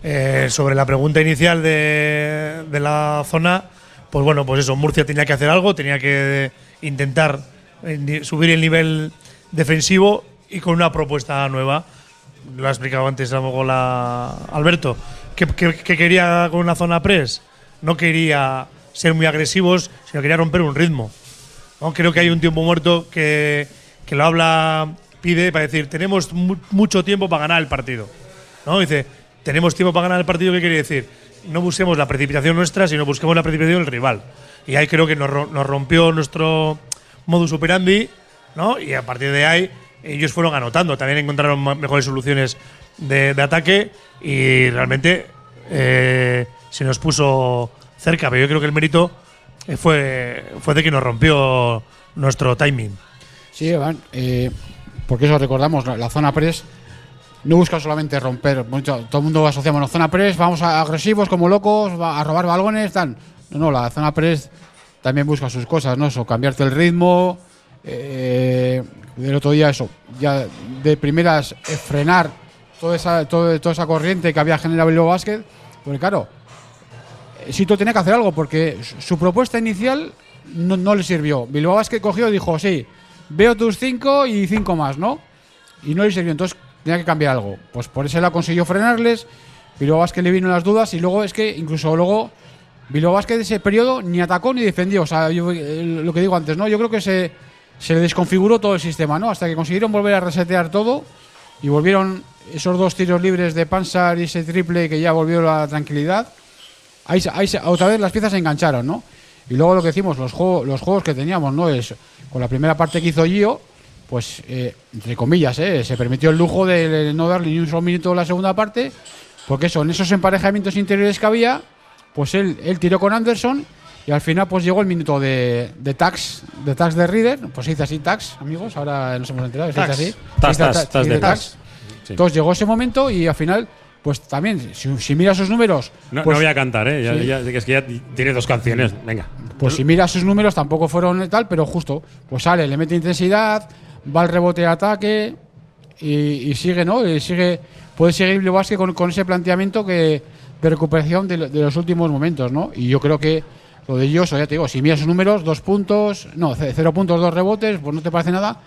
Eh, sobre la pregunta inicial de, de la zona, pues bueno, pues eso, Murcia tenía que hacer algo, tenía que intentar eh, subir el nivel defensivo y con una propuesta nueva. Lo ha explicado antes a la Alberto. ¿Qué, qué- qué quería con una zona press? No quería ser muy agresivos, sino quería romper un ritmo. ¿no? Creo que hay un tiempo muerto que, que lo habla, pide para decir, tenemos mu- mucho tiempo para ganar el partido. ¿no? Dice, tenemos tiempo para ganar el partido, ¿qué quiere decir? No busquemos la precipitación nuestra, sino busquemos la precipitación del rival. Y ahí creo que nos, ro- nos rompió nuestro modus operandi, ¿no? Y a partir de ahí ellos fueron anotando. También encontraron mejores soluciones de, de ataque y realmente eh, se nos puso cerca. Pero yo creo que el mérito eh, fue, fue de que nos rompió nuestro timing. Sí, Iván, eh, porque eso recordamos, la, zona press no busca solamente romper, mucho- todo el mundo asociamos la zona press, vamos a agresivos como locos, a robar balones, tal. No, no, la zona press también busca sus cosas, ¿no? Eso, cambiarte el ritmo, eh, el otro día eso, ya de primeras eh, frenar toda esa, todo- toda esa corriente que había generado Bilbao Basket, porque claro, eh, Sito tenía que hacer algo porque su- su propuesta inicial no, no le sirvió. Bilbao Basket cogió y dijo, sí, veo tus cinco y cinco más, ¿no? Y no le sirvió, entonces tenía que cambiar algo. Pues por eso la consiguió frenarles, Bilbao Basket le vino las dudas y luego es que incluso luego Bilbao Basket ese periodo ni atacó ni defendió. O sea, yo, eh, lo que digo antes, ¿no? Yo creo que se, se desconfiguró todo el sistema, ¿no? Hasta que consiguieron volver a resetear todo y volvieron esos dos tiros libres de Pansar y ese triple que ya volvió la tranquilidad. Ahí, ahí otra vez las piezas se engancharon, ¿no? Y luego lo que decimos, los, juegos los juegos que teníamos, ¿no? Es con la primera parte que hizo Gio, pues, eh, entre comillas, ¿eh? se permitió el lujo de no darle ni un solo minuto en la segunda parte, porque eso, en esos emparejamientos interiores que había, pues él, él tiró con Anderson y al final pues llegó el minuto de, de tax de tax de Reader, pues se dice así tax, amigos, ahora nos hemos enterado, se dice Tax. así. Tas, Se dice tas, ta- tas se de dice tax. Sí. Entonces llegó ese momento y al final, pues también, si, si miras sus números, No, pues, no voy a cantar, ¿eh? Ya- sí. ya- es que ya tiene dos canciones. Venga. pues si miras sus números tampoco fueron tal, pero justo, pues sale, le mete intensidad, va al rebote de ataque y, y sigue, ¿no? Y sigue, puede seguir Basket con, con ese planteamiento que de recuperación de, lo- de los últimos momentos, ¿no? Y yo creo que lo de ellos, ya te digo, si miras sus números, dos puntos, no, ce- cero puntos, dos rebotes, pues no te parece nada.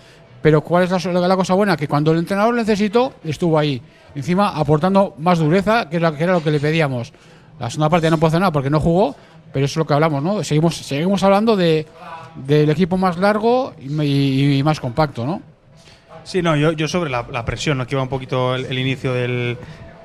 Pero ¿cuál es la, la cosa buena? Que cuando el entrenador lo necesitó, estuvo ahí. Encima aportando más dureza, que, era lo que le pedíamos. La segunda parte no puede hacer nada porque no jugó, pero eso es lo que hablamos, ¿no? Seguimos, seguimos hablando de, del equipo más largo y, y- y más compacto, ¿no? Sí, no, yo, yo sobre la, la presión, que iba un poquito el, el inicio del,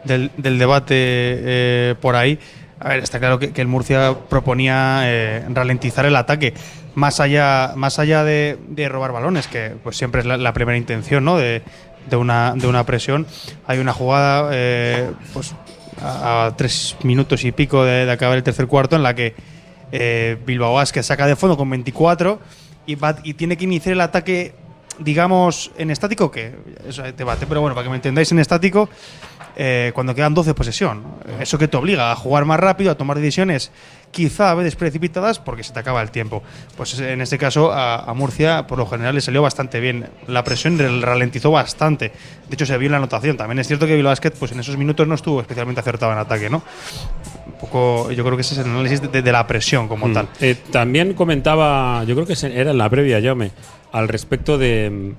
del, del debate eh, por ahí. A ver, está claro que, que el Murcia proponía eh, ralentizar el ataque, más allá, más allá de, de robar balones, que pues siempre es la, la primera intención ¿no? de, de una, de una presión. Hay una jugada eh, pues, a, tres minutos y pico de, acabar el tercer cuarto en la que eh, Bilbao Basket saca de fondo con 24 y, va- y tiene que iniciar el ataque digamos, en estático, que eso es debate, pero bueno, para que me entendáis, en estático, eh, cuando quedan 12 posesión. Eso que te obliga a jugar más rápido, a tomar decisiones quizá a veces precipitadas porque se te acaba el tiempo. Pues en este caso a, a Murcia por lo general le salió bastante bien. La presión ralentizó bastante. De hecho se vio en la anotación. También es cierto que Bilbao Basket pues en esos minutos no estuvo especialmente acertado en ataque, ¿no? Un poco, yo creo que ese es el análisis de, de la presión como Mm. tal. Eh, también comentaba, yo creo que era en la previa, Jaume, al respecto de,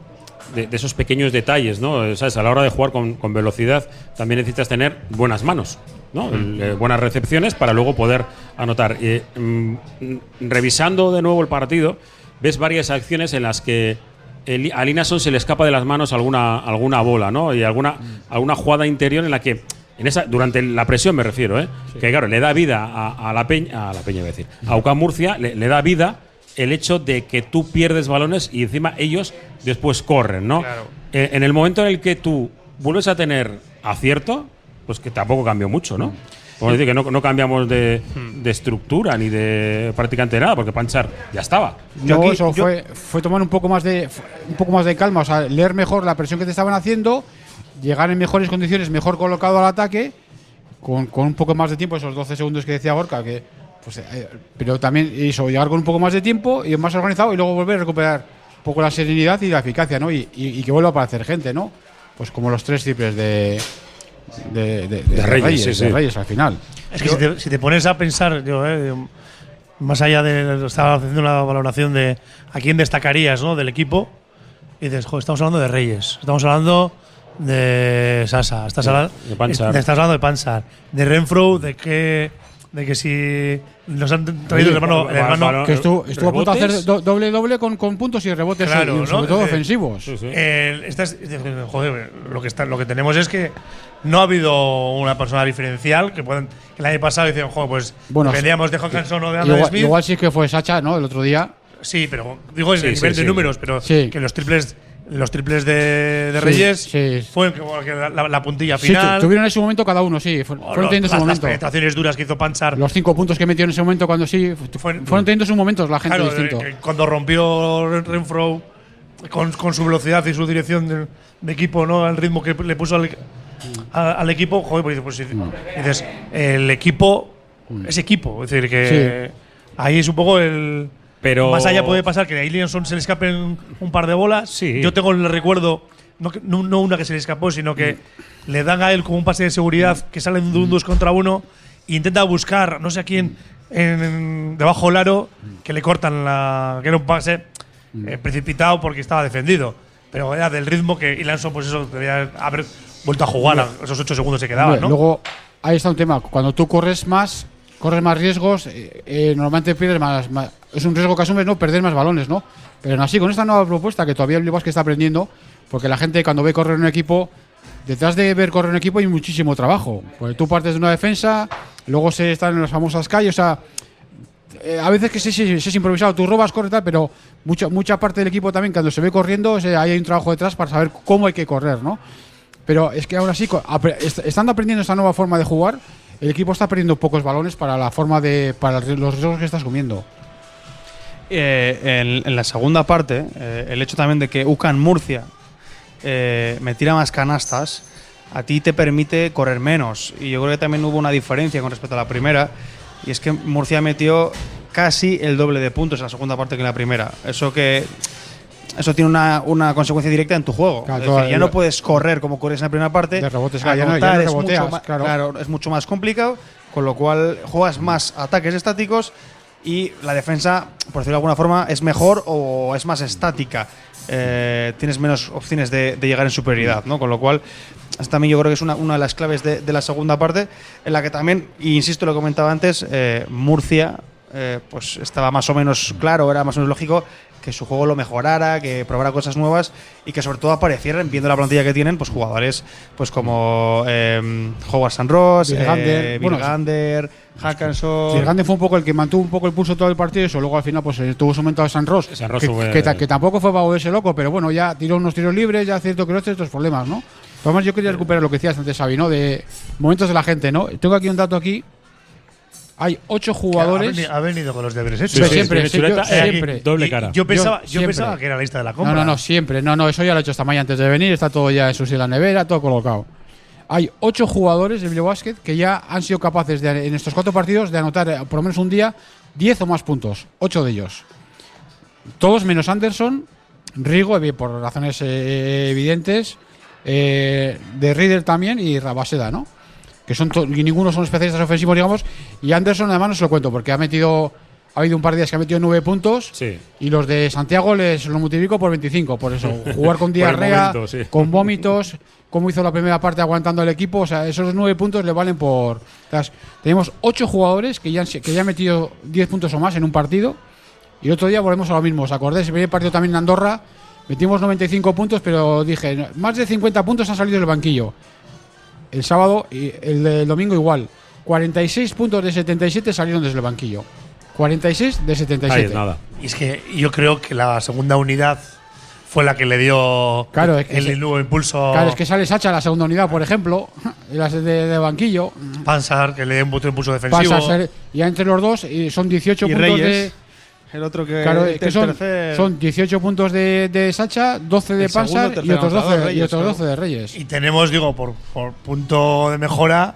de- de esos pequeños detalles, ¿no? ¿Sabes? A la hora de jugar con, con velocidad también necesitas tener buenas manos. ¿no? El, eh, buenas recepciones para luego poder anotar. Eh, mm, mm, revisando de nuevo el partido, ves varias acciones en las que a Linason se le escapa de las manos alguna, alguna bola, ¿no? Y alguna, alguna jugada interior en la que. En esa, durante la presión me refiero, ¿eh? Que claro, le da vida a, a la peña, a la peña iba a decir, a UCAM Murcia, le, le da vida el hecho de que tú pierdes balones y encima ellos después corren, ¿no? Eh, en el momento en el que tú vuelves a tener acierto, pues que tampoco cambió mucho, ¿no? A decir que no, no cambiamos de, de estructura ni de prácticamente nada, porque Panchar ya estaba. Yo aquí- eso yo- fue, fue tomar un poco más de un poco más de calma, o sea, leer mejor la presión que te estaban haciendo, llegar en mejores condiciones, mejor colocado al ataque, con, con un poco más de tiempo, esos 12 segundos que decía Gorka, que pues, eh, pero también eso, llegar con un poco más de tiempo y más organizado y luego volver a recuperar un poco la serenidad y la eficacia, ¿no? Y, y- y que vuelva a aparecer gente, ¿no? Pues como los tres triples de de, de- de Reyes, sí, sí. de Reyes al final. Es que si te, si te pones a pensar, yo, eh, más allá de. Estaba haciendo una valoración de a quién destacarías ¿no? del equipo. Y dices, joder, estamos hablando de Reyes. Estamos hablando de Sasa. Estás, De- hablando, de Pansar. estás hablando de Pansar. De Renfro, de que. De que si nos han traído el hermano. el hermano- Que estuvo, estuvo a punto de hacer do- doble doble con, con puntos y rebotes Claro, y ¿no? sobre todo Eh, ofensivos. Sí, sí. Eh, estas- joder, lo que, está, lo que tenemos es que no ha habido una persona diferencial que puedan. Que el año pasado decían, joder, pues Bueno, vendíamos de Hawkinson o de Andrew Igual, Smith. igual sí que fue Sacha, ¿no? El otro día. Sí, pero digo en Sí, el nivel sí, de sí. números, pero Sí. que los triples los triples de, de Sí, Reyes sí. fue la, la- la puntilla Sí, final. tu- tuvieron en su momento cada uno, sí. Fueron los- teniendo su las, las momento. penetraciones duras que hizo Panchar. Los cinco puntos que metió en ese momento cuando sí. fu- Fue- fueron teniendo sus momentos la gente Claro, distinto. eh, cuando rompió Ren- Renfro con, con su velocidad y su dirección de, de equipo, ¿no? El ritmo que le puso al, a- al equipo, joder, pues, pues, dices, el equipo es equipo. Es decir, que ahí es un poco el. Pero- Más allá puede pasar que a Ilianson se le escapen un par de bolas. Sí. Yo tengo el recuerdo, no, no, una que se le escapó, sino que le dan a él como un pase de seguridad que salen de un dos contra uno e intenta buscar, no sé a quién, en, debajo del aro, que le cortan la. que era un pase eh, precipitado porque estaba defendido. Pero era del ritmo que Ilanson, pues eso, debía haber vuelto a jugar a esos ocho segundos que quedaban, ¿no? Luego, ahí está un tema. Cuando tú corres más, corres más riesgos, eh, eh, normalmente pierdes más, Es un riesgo que asumes, ¿no? Perder más balones, ¿no? Pero así, con esta nueva propuesta que todavía el que está aprendiendo, porque la gente cuando ve correr un equipo, detrás de ver correr un equipo hay muchísimo trabajo. Porque tú partes de una defensa, luego se están en las famosas calles, o sea. eh, a veces que sí, sí, sí es improvisado, tú robas, corres tal, pero mucha, mucha parte del equipo también, cuando se ve corriendo, ahí hay un trabajo detrás para saber cómo hay que correr, ¿no? Pero es que ahora sí, estando aprendiendo esta nueva forma de jugar, el equipo está perdiendo pocos balones para la forma de. para los riesgos que estás comiendo. Eh, en, la segunda parte, eh, el hecho también de que UCAN Murcia eh, metiera más canastas, a ti te permite correr menos. Y yo creo que también hubo una diferencia con respecto a la primera, y es que Murcia metió casi el doble de puntos en la segunda parte que en la primera. Eso que. Eso tiene una, una consecuencia directa en tu juego. Claro, es decir, ya no puedes correr como corres en la primera parte. De rebotes, claro, ya no- no es mucho más, claro. es mucho más complicado, con lo cual juegas más ataques estáticos y la defensa, por decirlo de alguna forma, es mejor o es más estática. Eh, tienes menos opciones de, de llegar en superioridad, ¿no? Con lo cual, también yo creo que es una, una de las claves de, de la segunda parte, en la que también, insisto, lo comentaba antes, eh, Murcia eh, pues estaba más o menos claro, era más o menos lógico que su juego lo mejorara, que probara cosas nuevas y que sobre todo aparecieran, viendo la plantilla que tienen, pues jugadores pues como eh, Howard San Ross, Bill Gander, eh, bueno, Bill Gander, Hackanson. Sí, el grande fue un poco el que mantuvo un poco el pulso todo el partido y eso luego al final pues eh, tuvo su momento de San Ross, San Ross que, que tampoco fue para volverse loco, pero bueno, ya tiró unos tiros libres, ya cierto que no estos problemas, ¿no? Además yo quería recuperar lo que decías antes, Xavi, ¿no? De momentos de la gente, ¿no? Tengo aquí un dato aquí. Hay ocho Ha, jugadores. ha venido con los deberes hechos. Sí, sí, siempre, sí, eh, siempre. doble Y- cara. Yo pensaba, yo, siempre. pensaba que era la lista de la No, compra. no, no, siempre. No, no, eso ya lo he hecho esta mañana antes de venir. Está todo ya en su en la nevera, todo colocado. Hay ocho jugadores del Bilbao Basket que ya han sido capaces de, en estos cuatro partidos de anotar eh, por lo menos un día 10 o más puntos. Ocho de ellos. Todos menos Anderson, Rigo, eh, por razones eh, evidentes, eh, de Reader también y Rabaseda, ¿no? Que son y ninguno son especialistas ofensivos, digamos. Y Anderson, además, no se lo cuento porque ha metido ha habido un par de días que ha metido 9 puntos. Sí. Y los de Santiago les lo multiplico por 25. Por eso, (laughs) jugar con diarrea, momento, sí. con vómitos, como hizo la primera parte aguantando el equipo. O sea, esos 9 puntos le valen por. tenemos 8 jugadores que ya, han, que ya han metido 10 puntos o más en un partido. Y el otro día volvemos a lo mismo. ¿Os acordáis? El primer partido también en Andorra. Metimos 95 puntos, pero dije, más de 50 puntos han salido del banquillo. El sábado y el del domingo igual. 46 puntos de 77 salieron desde el banquillo. 46 de 77. Ahí es nada. Y es que yo creo que la segunda unidad fue la que le dio Claro, es que el se- nuevo impulso Claro, es que sale Sacha la segunda unidad, por ejemplo, (laughs) y las de, de banquillo. Pansar, que le dio un impulso defensivo. Ya entre los dos y son 18 Y puntos Reyes, de. El otro que, Claro, el que son, tercer- son 18 puntos de, de Sacha, 12 de Pansar y otros 12, anotador, y otros claro. 12 de Reyes. Y tenemos, digo, por, por punto de mejora,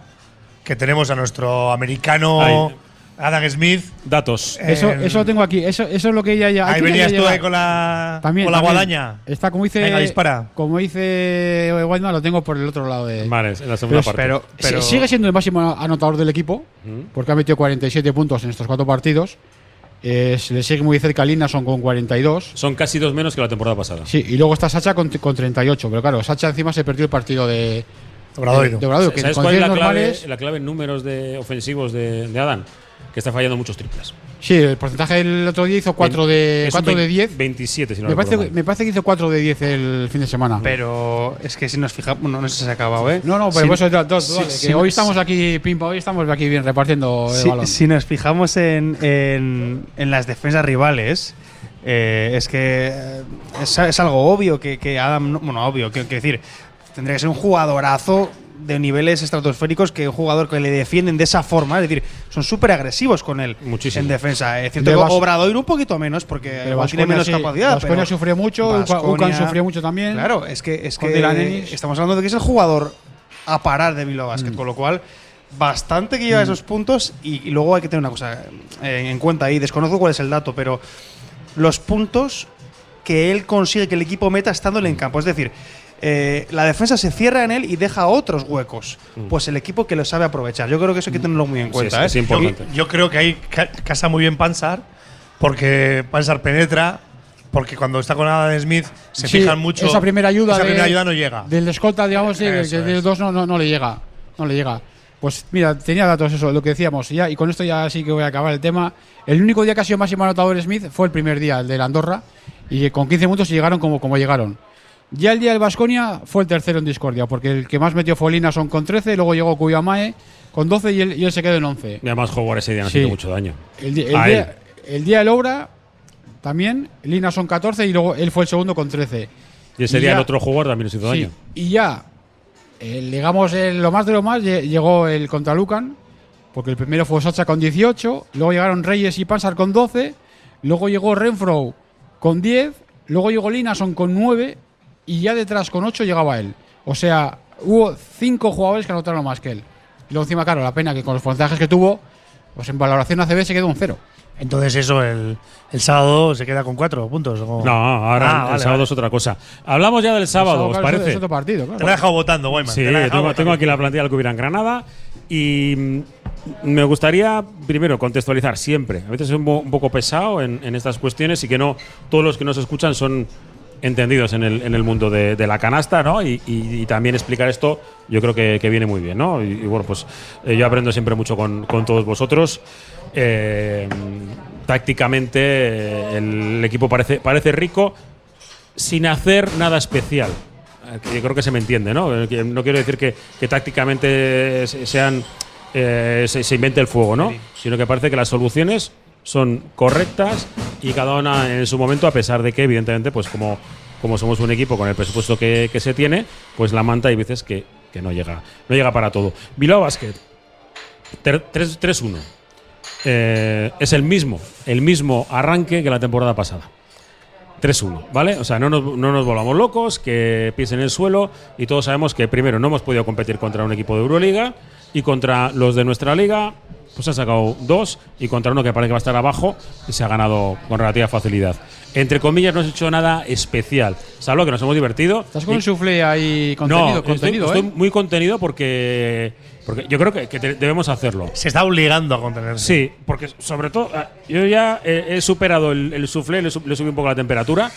que tenemos a nuestro americano Ahí. Adam Smith. Datos. Eso, Eh, eso lo tengo aquí, eso, eso es lo que ella ya. Ahí venías tú ahí con la, También, con la también. guadaña. Está como dice. Venga, dispara. Como dice Whiteman, lo tengo por el otro lado de. Vale, en la segunda Pero- parte. pero, pero Si- Sigue siendo el máximo anotador del equipo, Mm. porque ha metido 47 puntos en estos cuatro partidos. Eh, se le sigue muy cerca Linason con 42. Son casi dos menos que la temporada pasada. Sí, y luego está Sacha con, con 38. Pero claro, Sacha encima se perdió el partido de, Obradoiro. de Obradoiro, que en ¿Sabes cuál es la clave, normales. la clave en números de ofensivos de, de Adán? Que está fallando muchos triples. Sí, el porcentaje del otro día hizo 4 de, Es un 4 de vein- 10. 27, si no me, recuerdo parece, mal. me parece que hizo 4 de 10 el fin de semana. Pero es que si nos fijamos. Bueno, no sé si se ha acabado, ¿eh? no, no, pero Si- dos, dos, si- dale, si que nos- hoy estamos aquí, pimpa, hoy estamos aquí bien repartiendo el Si, balón. si nos fijamos en, en- en las defensas rivales, eh, es que eh, es, es algo obvio que, que Adam. no- Bueno, obvio, quiero quiero decir, tendría que ser un jugadorazo de niveles estratosféricos que un jugador que le defienden de esa forma, es decir, son súper agresivos con él Muchísimo. en defensa. Es cierto De que Bas- Obradoiro un poquito menos, porque tiene menos sí, capacidad. Pero sufrió mucho, Ucan sufrió mucho también. Claro, es que, es que estamos hablando de que es el jugador a parar de Bilbao Basket, Mm. con lo cual bastante que lleva esos puntos y, y luego hay que tener una cosa eh, en cuenta ahí, desconozco cuál es el dato, pero los puntos que él consigue que el equipo meta estándole en campo, es decir, eh, la defensa se cierra en él y deja otros huecos. Pues el equipo que lo sabe aprovechar. Yo creo que eso hay que tenerlo muy en Sí, cuenta. es- ¿eh? es importante. Yo creo que ahí ca- casa muy bien Pansar, porque Pansar penetra, porque cuando está con Adam Smith se Sí, fijan mucho. Esa primera ayuda, Esa de- primera ayuda no llega. Del escolta, digamos, sí, que del es. dos no, no, no le llega. No le llega. Pues mira, tenía datos eso, lo que decíamos, ya, y con esto ya sí que voy a acabar el tema. El único día que ha sido máximo anotador Smith fue el primer día, el de la Andorra, y con 15 puntos llegaron como, como llegaron. Ya el día del Vasconia fue el tercero en discordia, porque el que más metió fue Linason con 13, luego llegó Cuyamae con 12 y él, y él se quedó en 11. Y además jugar ese día no Sí. hizo mucho daño. El, el día, el día del Obra también, Lina son 14 y luego él fue el segundo con 13. Y ese Y día ya- el otro jugador también nos hizo Sí, daño. y ya, eh, digamos, eh, lo más de lo más, lle- llegó el contra Lucan, porque el primero fue Sacha con 18, luego llegaron Reyes y Pansar con 12, luego llegó Renfro con 10, luego llegó Linason con 9 y ya detrás con 8 llegaba él. O sea, hubo 5 jugadores que anotaron más que él. Y luego encima, claro, la pena que con los porcentajes que tuvo, pues en valoración ACB se quedó un 0. Entonces, eso, el, el sábado se queda con cuatro puntos. ¿o? No, ahora Ah, el vale, sábado vale. es otra cosa. Hablamos ya del sábado, ¿os Claro, parece? Es otro partido, claro. Te lo he dejado votando, Guayman. Sí, te la he dejado tengo, aquí la plantilla del que hubiera en Granada y mm, me gustaría primero contextualizar siempre. A veces es un, po- un poco pesado en, en estas cuestiones y que no todos los que nos escuchan son entendidos en el, en el mundo de, de la canasta, ¿no? Y, y- y también explicar esto yo creo que, que viene muy bien, ¿no? Y, y bueno, pues eh, yo aprendo siempre mucho con, con todos vosotros. Eh, tácticamente eh, el equipo parece, parece rico sin hacer nada especial. Yo creo que se me entiende, ¿no? No quiero decir que, que tácticamente se- sean eh, se, se invente el fuego, ¿no? Sino que parece que las soluciones son correctas y cada una en su momento, a pesar de que, evidentemente, pues como, como somos un equipo con el presupuesto que, que se tiene, pues la manta hay veces que, que no llega, no llega para todo. Bilbao Basket, ter- 3 3-1. Eh, es el mismo, el mismo arranque que la temporada pasada. 3-1, ¿vale? O sea, no nos, no nos volvamos locos, que pisen el suelo y todos sabemos que primero no hemos podido competir contra un equipo de Euroliga y contra los de nuestra liga pues ha sacado dos y contra uno que parece que va a estar abajo se ha ganado con relativa facilidad. Entre comillas, no has hecho nada especial, salvo que nos hemos divertido. Estás con Y- un soufflé ahí contenido, no, estoy- contenido, estoy, ¿eh? muy contenido porque, porque yo creo que, que te- debemos hacerlo. Se está obligando a contenerse. Sí, porque sobre todo, ah, yo ya he, he superado el, el soufflé, le, sub- le subí un poco la temperatura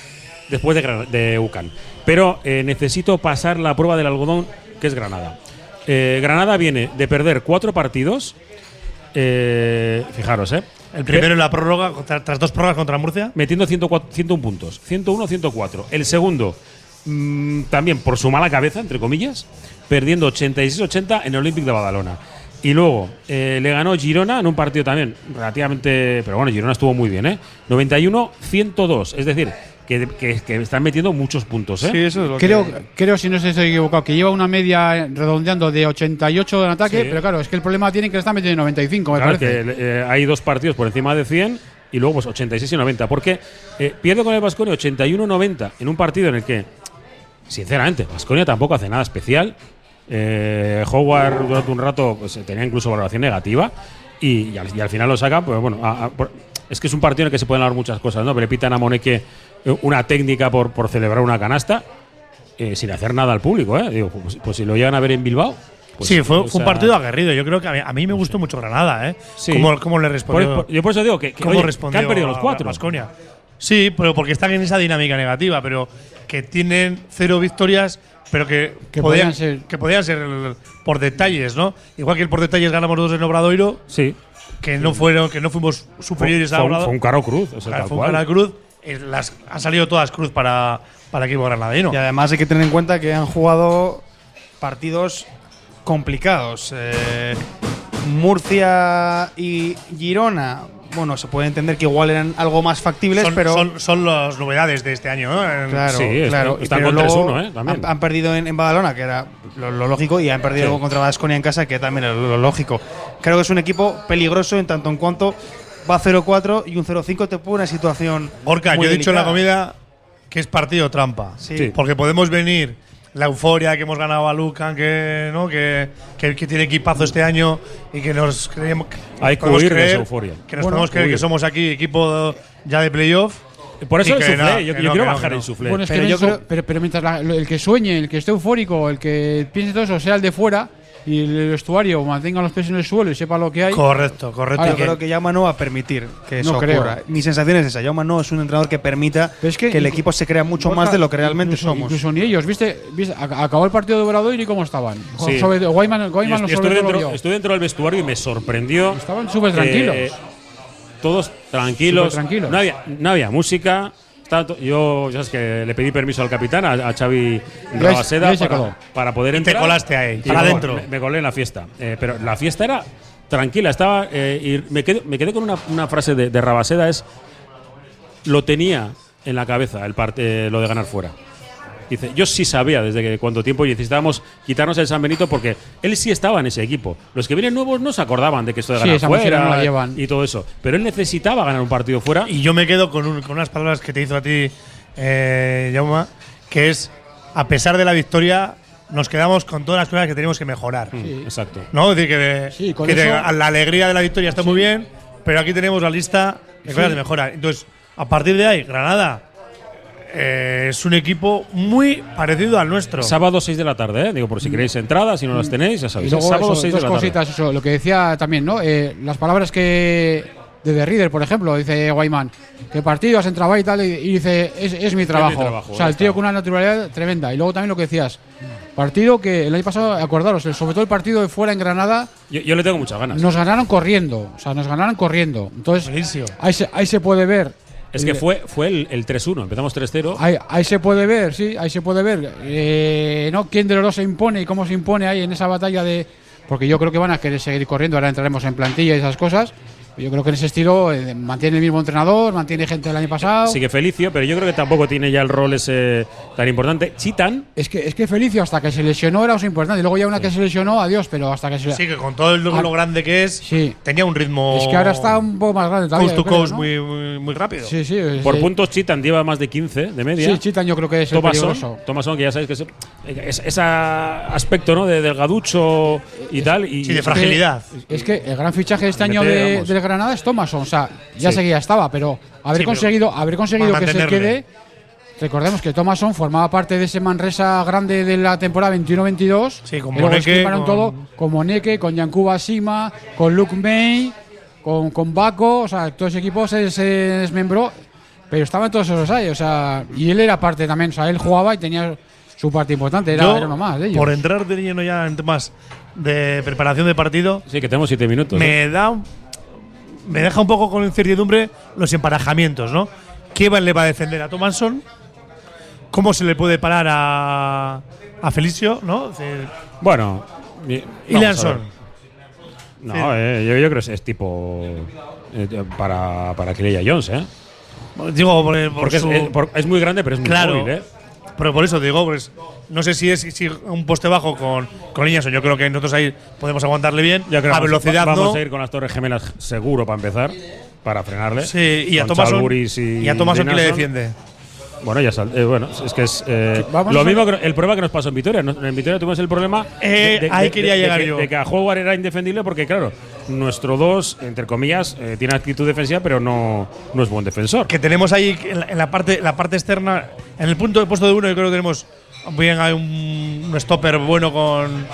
después de, de UCAN. Pero eh, necesito pasar la prueba del algodón, que es Granada. Eh, Granada viene de perder cuatro partidos. Eh, fijaros, ¿eh? El primero en la prórroga, contra- tras dos prórrogas contra Murcia. Metiendo 104 101 puntos. 101, 104. El segundo, mm, también por su mala cabeza, entre comillas, perdiendo 86-80 en el Olympic de Badalona. Y luego eh, le ganó Girona en un partido también relativamente. Pero bueno, Girona estuvo muy bien, ¿eh? 91-102. Es decir, que, que- que están metiendo muchos puntos, ¿eh? Sí, eso es lo Creo, que. creo, si no estoy equivocado, que lleva una media redondeando de 88 en ataque, Sí. pero claro, es que el problema tiene que le están metiendo 95, me Claro, parece. que eh, hay dos partidos por encima de 100 y luego pues 86 y 90. Porque eh, pierde con el Vasconia 81-90 en un partido en el que, sinceramente, Vasconia tampoco hace nada especial. Eh, Howard durante un rato pues, tenía incluso valoración negativa y, y al, y al final lo saca. Pues bueno, a- a- por- es que es un partido en el que se pueden hablar muchas cosas, ¿no? Pero le pitan a Moneque una técnica por, por celebrar una canasta eh, sin hacer nada al público, ¿eh? Digo, pues, pues si lo llegan a ver en Bilbao. pues, sí, fue, un partido aguerrido. Yo creo que a mí, a mí me gustó mucho Granada, ¿eh? Sí. ¿Cómo, cómo le respondió? por- yo por eso digo que, que, cómo oye, que respondió han perdido los cuatro. a. Sí, pero porque están en esa dinámica negativa, pero que tienen cero victorias, pero que, Que podían, podían ser- que podían ser el- por detalles, ¿no? Igual que el por detalles ganamos dos en Obradoiro, Sí. que no fueron, que no fuimos superiores fue, a Obradoiro. fue un caro cruz, o sea, Claro, tal fue un cual. Canal Cruz. Eh, las, han salido todas cruz para, para el equipo granadino. Y además hay que tener en cuenta que han jugado partidos complicados. Eh, Murcia y Girona, bueno, se puede entender que igual eran algo más factibles, son, pero. son, son las novedades de este año, ¿no? Claro, Sí, están- claro. están con luego 3-1, ¿eh? También. Han, han perdido en, en Badalona, que era lo, lo lógico, y han perdido Sí. contra Vasconia en casa, que también era lo, lo lógico. Creo que es un equipo peligroso en tanto en cuanto va 0-4 y un 0-5 te pone una situación. Gorka, yo he dicho en la comida que es partido trampa. Sí. Sí. Porque podemos venir la euforia que hemos ganado a Lucan, que, ¿no? que, que, que tiene equipazo este año y que nos creemos. Hay que huir de creer- esa euforia. Que nos Bueno, podemos creer que somos aquí equipo ya de playoff. Por eso el que suflé, no, yo, que yo no, quiero que no, bajar que el no. suflé. Bueno, es Pero que yo eso- creo- pero, pero mientras la- el que sueñe, el que esté eufórico, el que piense todo eso, sea el de fuera y el vestuario mantenga los pies en el suelo y sepa lo que hay. Correcto, correcto. Ahora, Yo creo que Yauma no va a permitir que eso No creo. ocurra. Mi sensación es esa. Yauma no es un entrenador que permita es que, que el equipo se crea mucho más de lo que realmente incluso, somos. Incluso ni ellos, ¿viste? ¿Viste? Ac- Acabó el partido de Obradoiro y cómo estaban. Sí. Sobre, Guayman, Guayman sobre lo dentro, dentro del vestuario y me sorprendió. Estaban súper tranquilos. todos tranquilos. Súper tranquilos. No había, no había música. To- yo, ya sabes que le pedí permiso al capitán, a, a Xavi Rabaseda, para, para poder Y te entrar. colaste ahí, Y para me- adentro. Me, me colé en la fiesta. Eh, pero la fiesta era tranquila. Estaba eh, y me quedé, me quedé con una, una frase de, de Rabaseda es lo tenía en la cabeza el part- eh, lo de ganar fuera. Dice, yo sí sabía desde que cuánto tiempo y necesitábamos quitarnos el San Benito porque él sí estaba en ese equipo. Los que vienen nuevos no se acordaban de que esto de Sí, ganar mochila fuera no la llevan. y todo eso. Pero él necesitaba ganar un partido fuera. Y yo me quedo con, un- con unas palabras que te hizo a ti, eh, Jauma, que es, a pesar de la victoria, nos quedamos con todas las cosas que tenemos que mejorar. Mm, Exacto. ¿No? Es decir, que, Sí, con que te- eso- la alegría de la victoria está muy bien, pero aquí tenemos la lista de cosas de mejora. Entonces, a partir de ahí, Granada eh, es un equipo muy parecido al nuestro. Sábado 6 de la tarde, ¿eh? Digo, por si queréis entradas, si no las tenéis, ya Y sabéis. luego Sábado eso, 6 dos de la tarde. cositas, eso, lo que decía también, ¿no? Eh, las palabras que de The Reader, por ejemplo, dice Guayman, que partido has entrado ahí y tal, y, y dice, es, es mi trabajo. trabajo, o sea, el tío está. con una naturalidad tremenda. Y luego también lo que decías, partido que el año pasado, acordaros, el- sobre todo el partido de fuera en Granada, Yo, yo le tengo muchas ganas. nos ganaron corriendo. O sea, nos ganaron corriendo. Entonces, ahí se, ahí se puede ver. Es que fue, fue el, el 3-1, empezamos 3-0. Ahí, ahí se puede ver, sí, ahí se puede ver. Eh, ¿no? ¿Quién de los dos se impone y cómo se impone ahí en esa batalla de.? Porque yo creo que van a querer seguir corriendo, ahora entraremos en plantilla y esas cosas. Yo creo que en ese estilo eh, mantiene el mismo entrenador, mantiene gente del año pasado. Sigue Felicio, pero yo creo que tampoco tiene ya el rol ese tan importante. Chitan, Es que, es que Felicio hasta que se lesionó era importante. Y luego ya una que se lesionó, adiós, pero hasta que se Sí, que con todo lo, Ah. lo grande que es, Sí. tenía un ritmo. Es que ahora está un poco más grande todavía. coast to coast ¿no? muy, muy, muy rápido. Sí, sí. es- por eh, puntos, Chitan lleva más de 15 de media. Sí, Chitan yo creo que es el Thomason, peligroso. Thomason, que ya sabéis que es, es- ese aspecto ¿no? de delgaducho y tal. Y, Sí, de fragilidad. Es que el gran fichaje de este año de, del Granada es Thomason. O sea, ya Sí. sé que ya estaba, pero haber Sí, pero conseguido, haber conseguido que se quede. Recordemos que Thomason formaba parte de ese Manresa grande de la temporada 21-22. Sí, con Moneke, con- todo con Moneke, con Yankuba Sima, con Luke May, con, con Baco. O sea, todo ese equipo se, se desmembró. Pero estaban todos esos ahí. O sea, y él era parte también. O sea, él jugaba y tenía su parte importante. Era, Yo, era uno más de ellos. por entrar de lleno ya en temas de preparación de partido, Sí, que tenemos 7 minutos. ¿eh? me da un- me deja un poco con incertidumbre los emparejamientos, ¿no? ¿Qué le va a defender a Thomason? ¿Cómo se le puede parar a, a Felicio, no? Bueno. y- ver. No, eh, yo, yo creo que es tipo eh, para, para Jones, ¿eh? Digo, por, por Porque es, su- es- por- es muy grande, pero es muy Claro. móvil, ¿eh? Pero por eso digo, pues no sé si es si un poste bajo con, con Liñason. Yo creo que nosotros ahí podemos aguantarle bien. Yo creo a vamos- velocidad vamos no. a ir con las Torres Gemelas seguro para empezar, para frenarle. Sí, y a. Chalburis y, Y a Thomason que le defiende. Bueno, ya sal- eh, bueno, es que es eh, Vamos lo mismo que el problema que nos pasó en Vitoria. En Vitoria tuvimos el problema Eh, ahí quería llegar yo. de que a Howard era indefendible porque claro, nuestro 2, entre comillas, eh, tiene actitud defensiva, pero no, no es buen defensor. Que tenemos ahí en la, en la parte, la parte externa, en el punto de puesto de uno, yo creo que tenemos bien hay un, un stopper bueno con,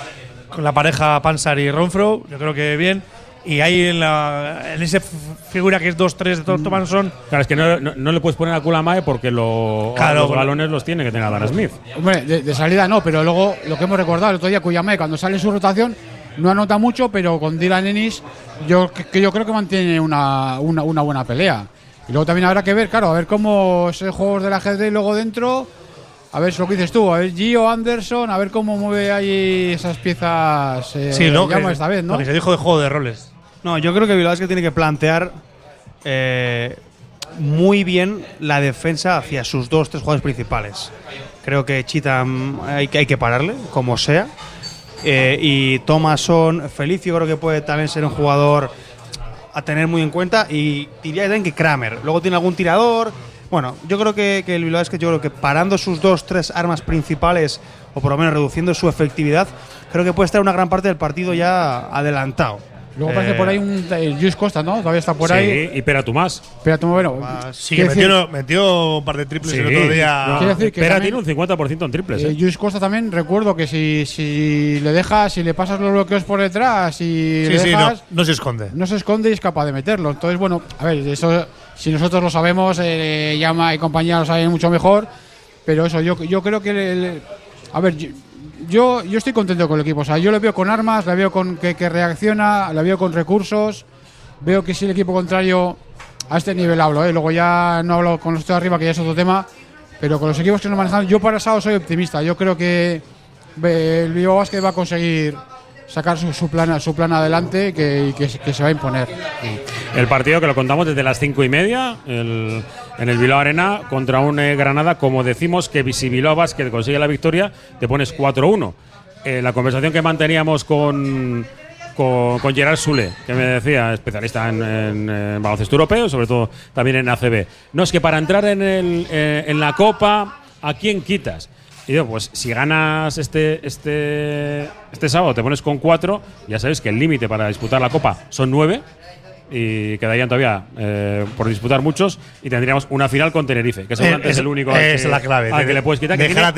con la pareja Pansar y Ronfro. Yo creo que bien. Y ahí en, la, en esa figura que es 2-3 de Mm. Thomason, Claro, es que no, no- no le puedes poner a Kulamae porque lo, Claro, los balones los tiene que tener Adam Smith. Hombre, de, de salida no, pero luego lo que hemos recordado el otro día, Cuyamé, cuando sale en su rotación, no anota mucho, pero con Dylan Ennis, yo, que, yo creo que mantiene una, una, una buena pelea. Y luego también habrá que ver, claro, a ver cómo es el juego del ajedrez luego dentro, a ver si lo que dices tú, a ver Gio Anderson, a ver cómo mueve ahí esas piezas. eh, sí, ¿no? Llama Que- esta vez, ¿no? Lo que se dijo de juego de roles. No, yo creo que Bilbao Basket tiene que plantear eh, muy bien la defensa hacia sus dos, tres jugadores principales. Creo que Chita mm, hay, que- hay que pararle, como sea. Eh, y Thomason, Felicio creo que puede también ser un jugador a tener muy en cuenta. Y diría también que Kramer. Luego tiene algún tirador. Bueno, yo creo que, que el Bilbao Basket, yo creo que parando sus dos, tres armas principales, o por lo menos reduciendo su efectividad, creo que puede estar una gran parte del partido ya adelantado. Luego parece Eh, por ahí un eh, Luis Costa, ¿no? Todavía está por sí, ahí. y Pera Tomás. Espera, tú, bueno. Sí, que metió, metió un par de triples Sí, el otro día. no, Quiero decir que Pera también- tiene un 50% en triples. Eh, ¿eh? Luis Costa también recuerdo que si, si le dejas, si le pasas los bloqueos por detrás y Sí, le sí, no, no se esconde. no se esconde y es capaz de meterlo. Entonces, bueno, a ver, eso si nosotros lo sabemos, eh, Llama y compañía lo saben mucho mejor, pero eso, yo, yo creo que. el- el- a ver, yo, yo, estoy contento con el equipo. O sea, yo lo veo con armas, le veo con que, reacciona, la veo con recursos. Veo que si el equipo contrario a este nivel hablo, ¿eh? luego ya no hablo con los de arriba, que ya es otro tema, pero con los equipos que nos manejan, yo para sábado soy optimista. Yo creo que eh, el Bilbao Basket va a conseguir sacar su, su plan, su plan adelante que, que, se- va a imponer. El partido que lo contamos desde las cinco y media en el Bilbao Arena contra un eh, Granada. Como decimos que si Bilbao Basket consigue la victoria, te pones 4-1. Eh, la conversación que manteníamos con, con, Gerard Sule, que me decía, especialista en, en, eh, baloncesto europeo, sobre todo también en ACB. No, es que para entrar en, el, en la Copa, ¿a quién quitas? Y digo, pues si ganas este, este, este sábado, te pones con cuatro, ya sabes que el límite para disputar la Copa son nueve y quedarían todavía eh, por disputar muchos y tendríamos una final con Tenerife, que seguramente Eh, es, es- el único es que, la clave. al que le puedes quitar. Que dejar, a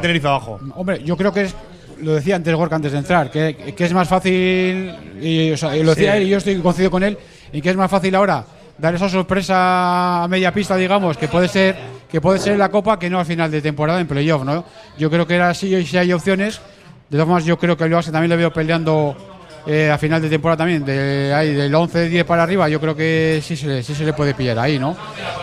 Tenerife, abajo. Hombre, yo creo que es, lo decía antes Gorka antes de entrar, que, que es más fácil, y, o sea, y lo decía Sí. él y yo estoy coincido con él, y que es más fácil ahora dar esa sorpresa a media pista, digamos, que puede ser que puede ser la Copa, que no al final de temporada en playoff, ¿no? Yo creo que era así y si hay opciones. De todas formas, yo creo que el Barça también le veo peleando eh, a final de temporada también, de, ahí, del 11-10 para arriba, yo creo que sí se, le, sí se le puede pillar ahí, ¿no?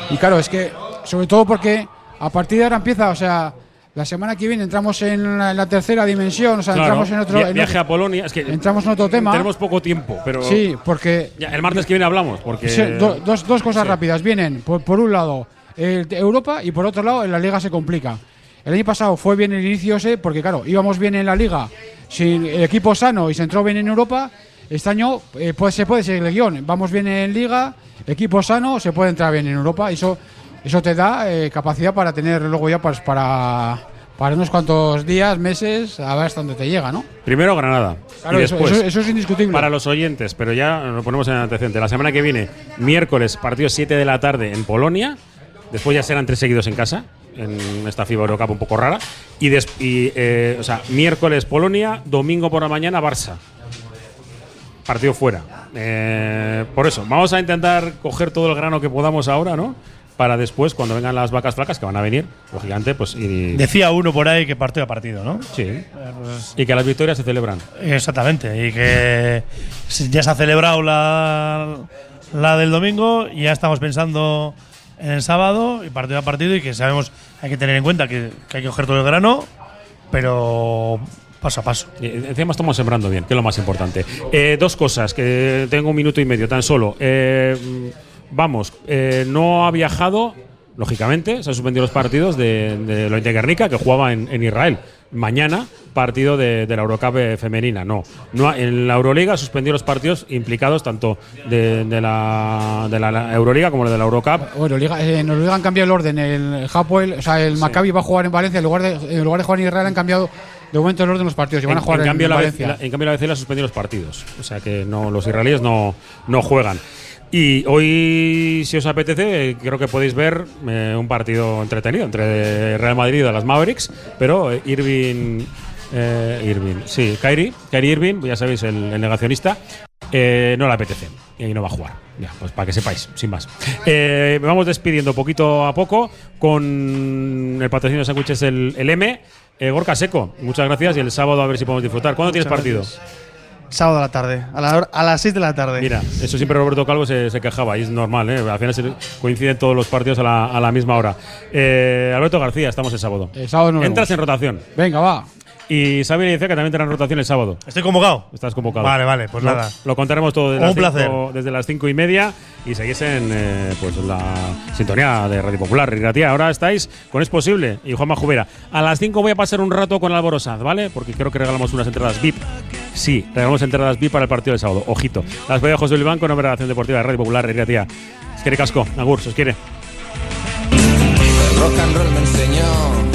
Y claro, es que, sobre todo porque a partir de ahora empieza, o sea, La semana que viene entramos en la, en la tercera dimensión, o sea, Claro, entramos en otro. en viaje otro- a Polonia. Es que entramos en otro tema. tenemos poco tiempo, pero. Sí, porque Ya, el martes que viene hablamos, porque. Sí, do- dos, dos cosas sí. rápidas. Vienen, por, por un lado, el- Europa y por otro lado, en la Liga se complica. El año pasado fue bien el inicio ese, porque claro, íbamos bien en la Liga, sin el equipo sano y se entró bien en Europa. Este año eh, pues, se puede seguir el guion. Vamos bien en Liga, equipo sano, se puede entrar bien en Europa. Y eso, eso te da eh, capacidad para tener luego ya pues, para, para unos cuantos días, meses, a ver hasta dónde te llega, ¿no? Primero Granada. Claro, y eso- después, eso- eso es indiscutible. Para los oyentes, pero ya lo ponemos en antecedente. La semana que viene, miércoles, partido 7 de la tarde en Polonia. Después ya serán tres seguidos en casa, en esta FIBA Eurocup un poco rara. Y, des- y, eh, o sea, miércoles Polonia, domingo por la mañana Barça. Partido fuera. Eh, por eso, vamos a intentar coger todo el grano que podamos ahora, ¿no? Para después, cuando vengan las vacas flacas, que van a venir, lógicamente, pues. Decía uno por ahí que partido a partido, ¿no? Sí. Y que las victorias se celebran. Exactamente. Y que ya se ha celebrado la, la del domingo y ya estamos pensando en el sábado y partido a partido y que sabemos, hay que tener en cuenta que, hay que coger todo el grano, pero paso a paso. Y encima estamos sembrando bien, que es lo más importante. Eh, dos cosas, que tengo un minuto y medio tan solo. Eh, vamos, eh, no ha viajado, lógicamente, se han suspendido los partidos de, de que jugaba en, en Israel. Mañana, partido de, de la Eurocup femenina. No, no en la Euroliga suspendió los partidos implicados tanto de, de la, de la Euroliga como de la Eurocup. Bueno, Liga- eh, en Euroliga han cambiado el orden. El Hapoel, o sea, el Maccabi va a jugar en Valencia. En lugar, de, en lugar de jugar en Israel, han cambiado de momento el orden de los partidos. Y van a jugar en, cambio, la, Valencia. la- en cambio, la BCL ha suspendido los partidos. O sea que no, los israelíes no, no juegan. Y hoy, si os apetece, creo que podéis ver eh, un partido entretenido entre Real Madrid y las Mavericks, pero eh, Irving. eh, Irving, sí, Kyrie, Kyrie Irving, ya sabéis, el, el negacionista, eh, no le apetece y no va a jugar. Ya, pues para que sepáis, sin más. Eh, vamos despidiendo poquito a poco con el patrocinio de sándwiches el, el M. Eh, Gorka Seco, muchas gracias y el sábado a ver si podemos disfrutar. ¿Cuándo tienes partido? gracias. Sábado a la tarde, a, la hora- a las 6 de la tarde. Mira, eso siempre Roberto Calvo se, se quejaba y es normal, ¿eh? al final se coinciden todos los partidos a la, a la misma hora. Eh, Alberto García, estamos el sábado. El sábado nos Entras en rotación. Venga, va. Y Xavi dice que también tendrán rotación el sábado. ¿Estoy convocado? Estás convocado. Vale, vale, pues Lo- nada. Lo contaremos todo desde, Un las, placer. cinco, desde las cinco y media y seguís en eh, pues la sintonía de Radio Popular. Riratía, ahora estáis con Es Posible y Juanma Jubera. A las 5 voy a pasar un rato con Álvaro Sanz, ¿vale? Porque creo que regalamos unas entradas VIP. Sí, regalamos entradas VIP para el partido del sábado. Ojito. Las voy a José Luis Banco, nombre de Acción Deportiva de Radio Popular, Riratía. Es quiere casco, Agur, se os quiere.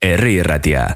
Herri Ratia.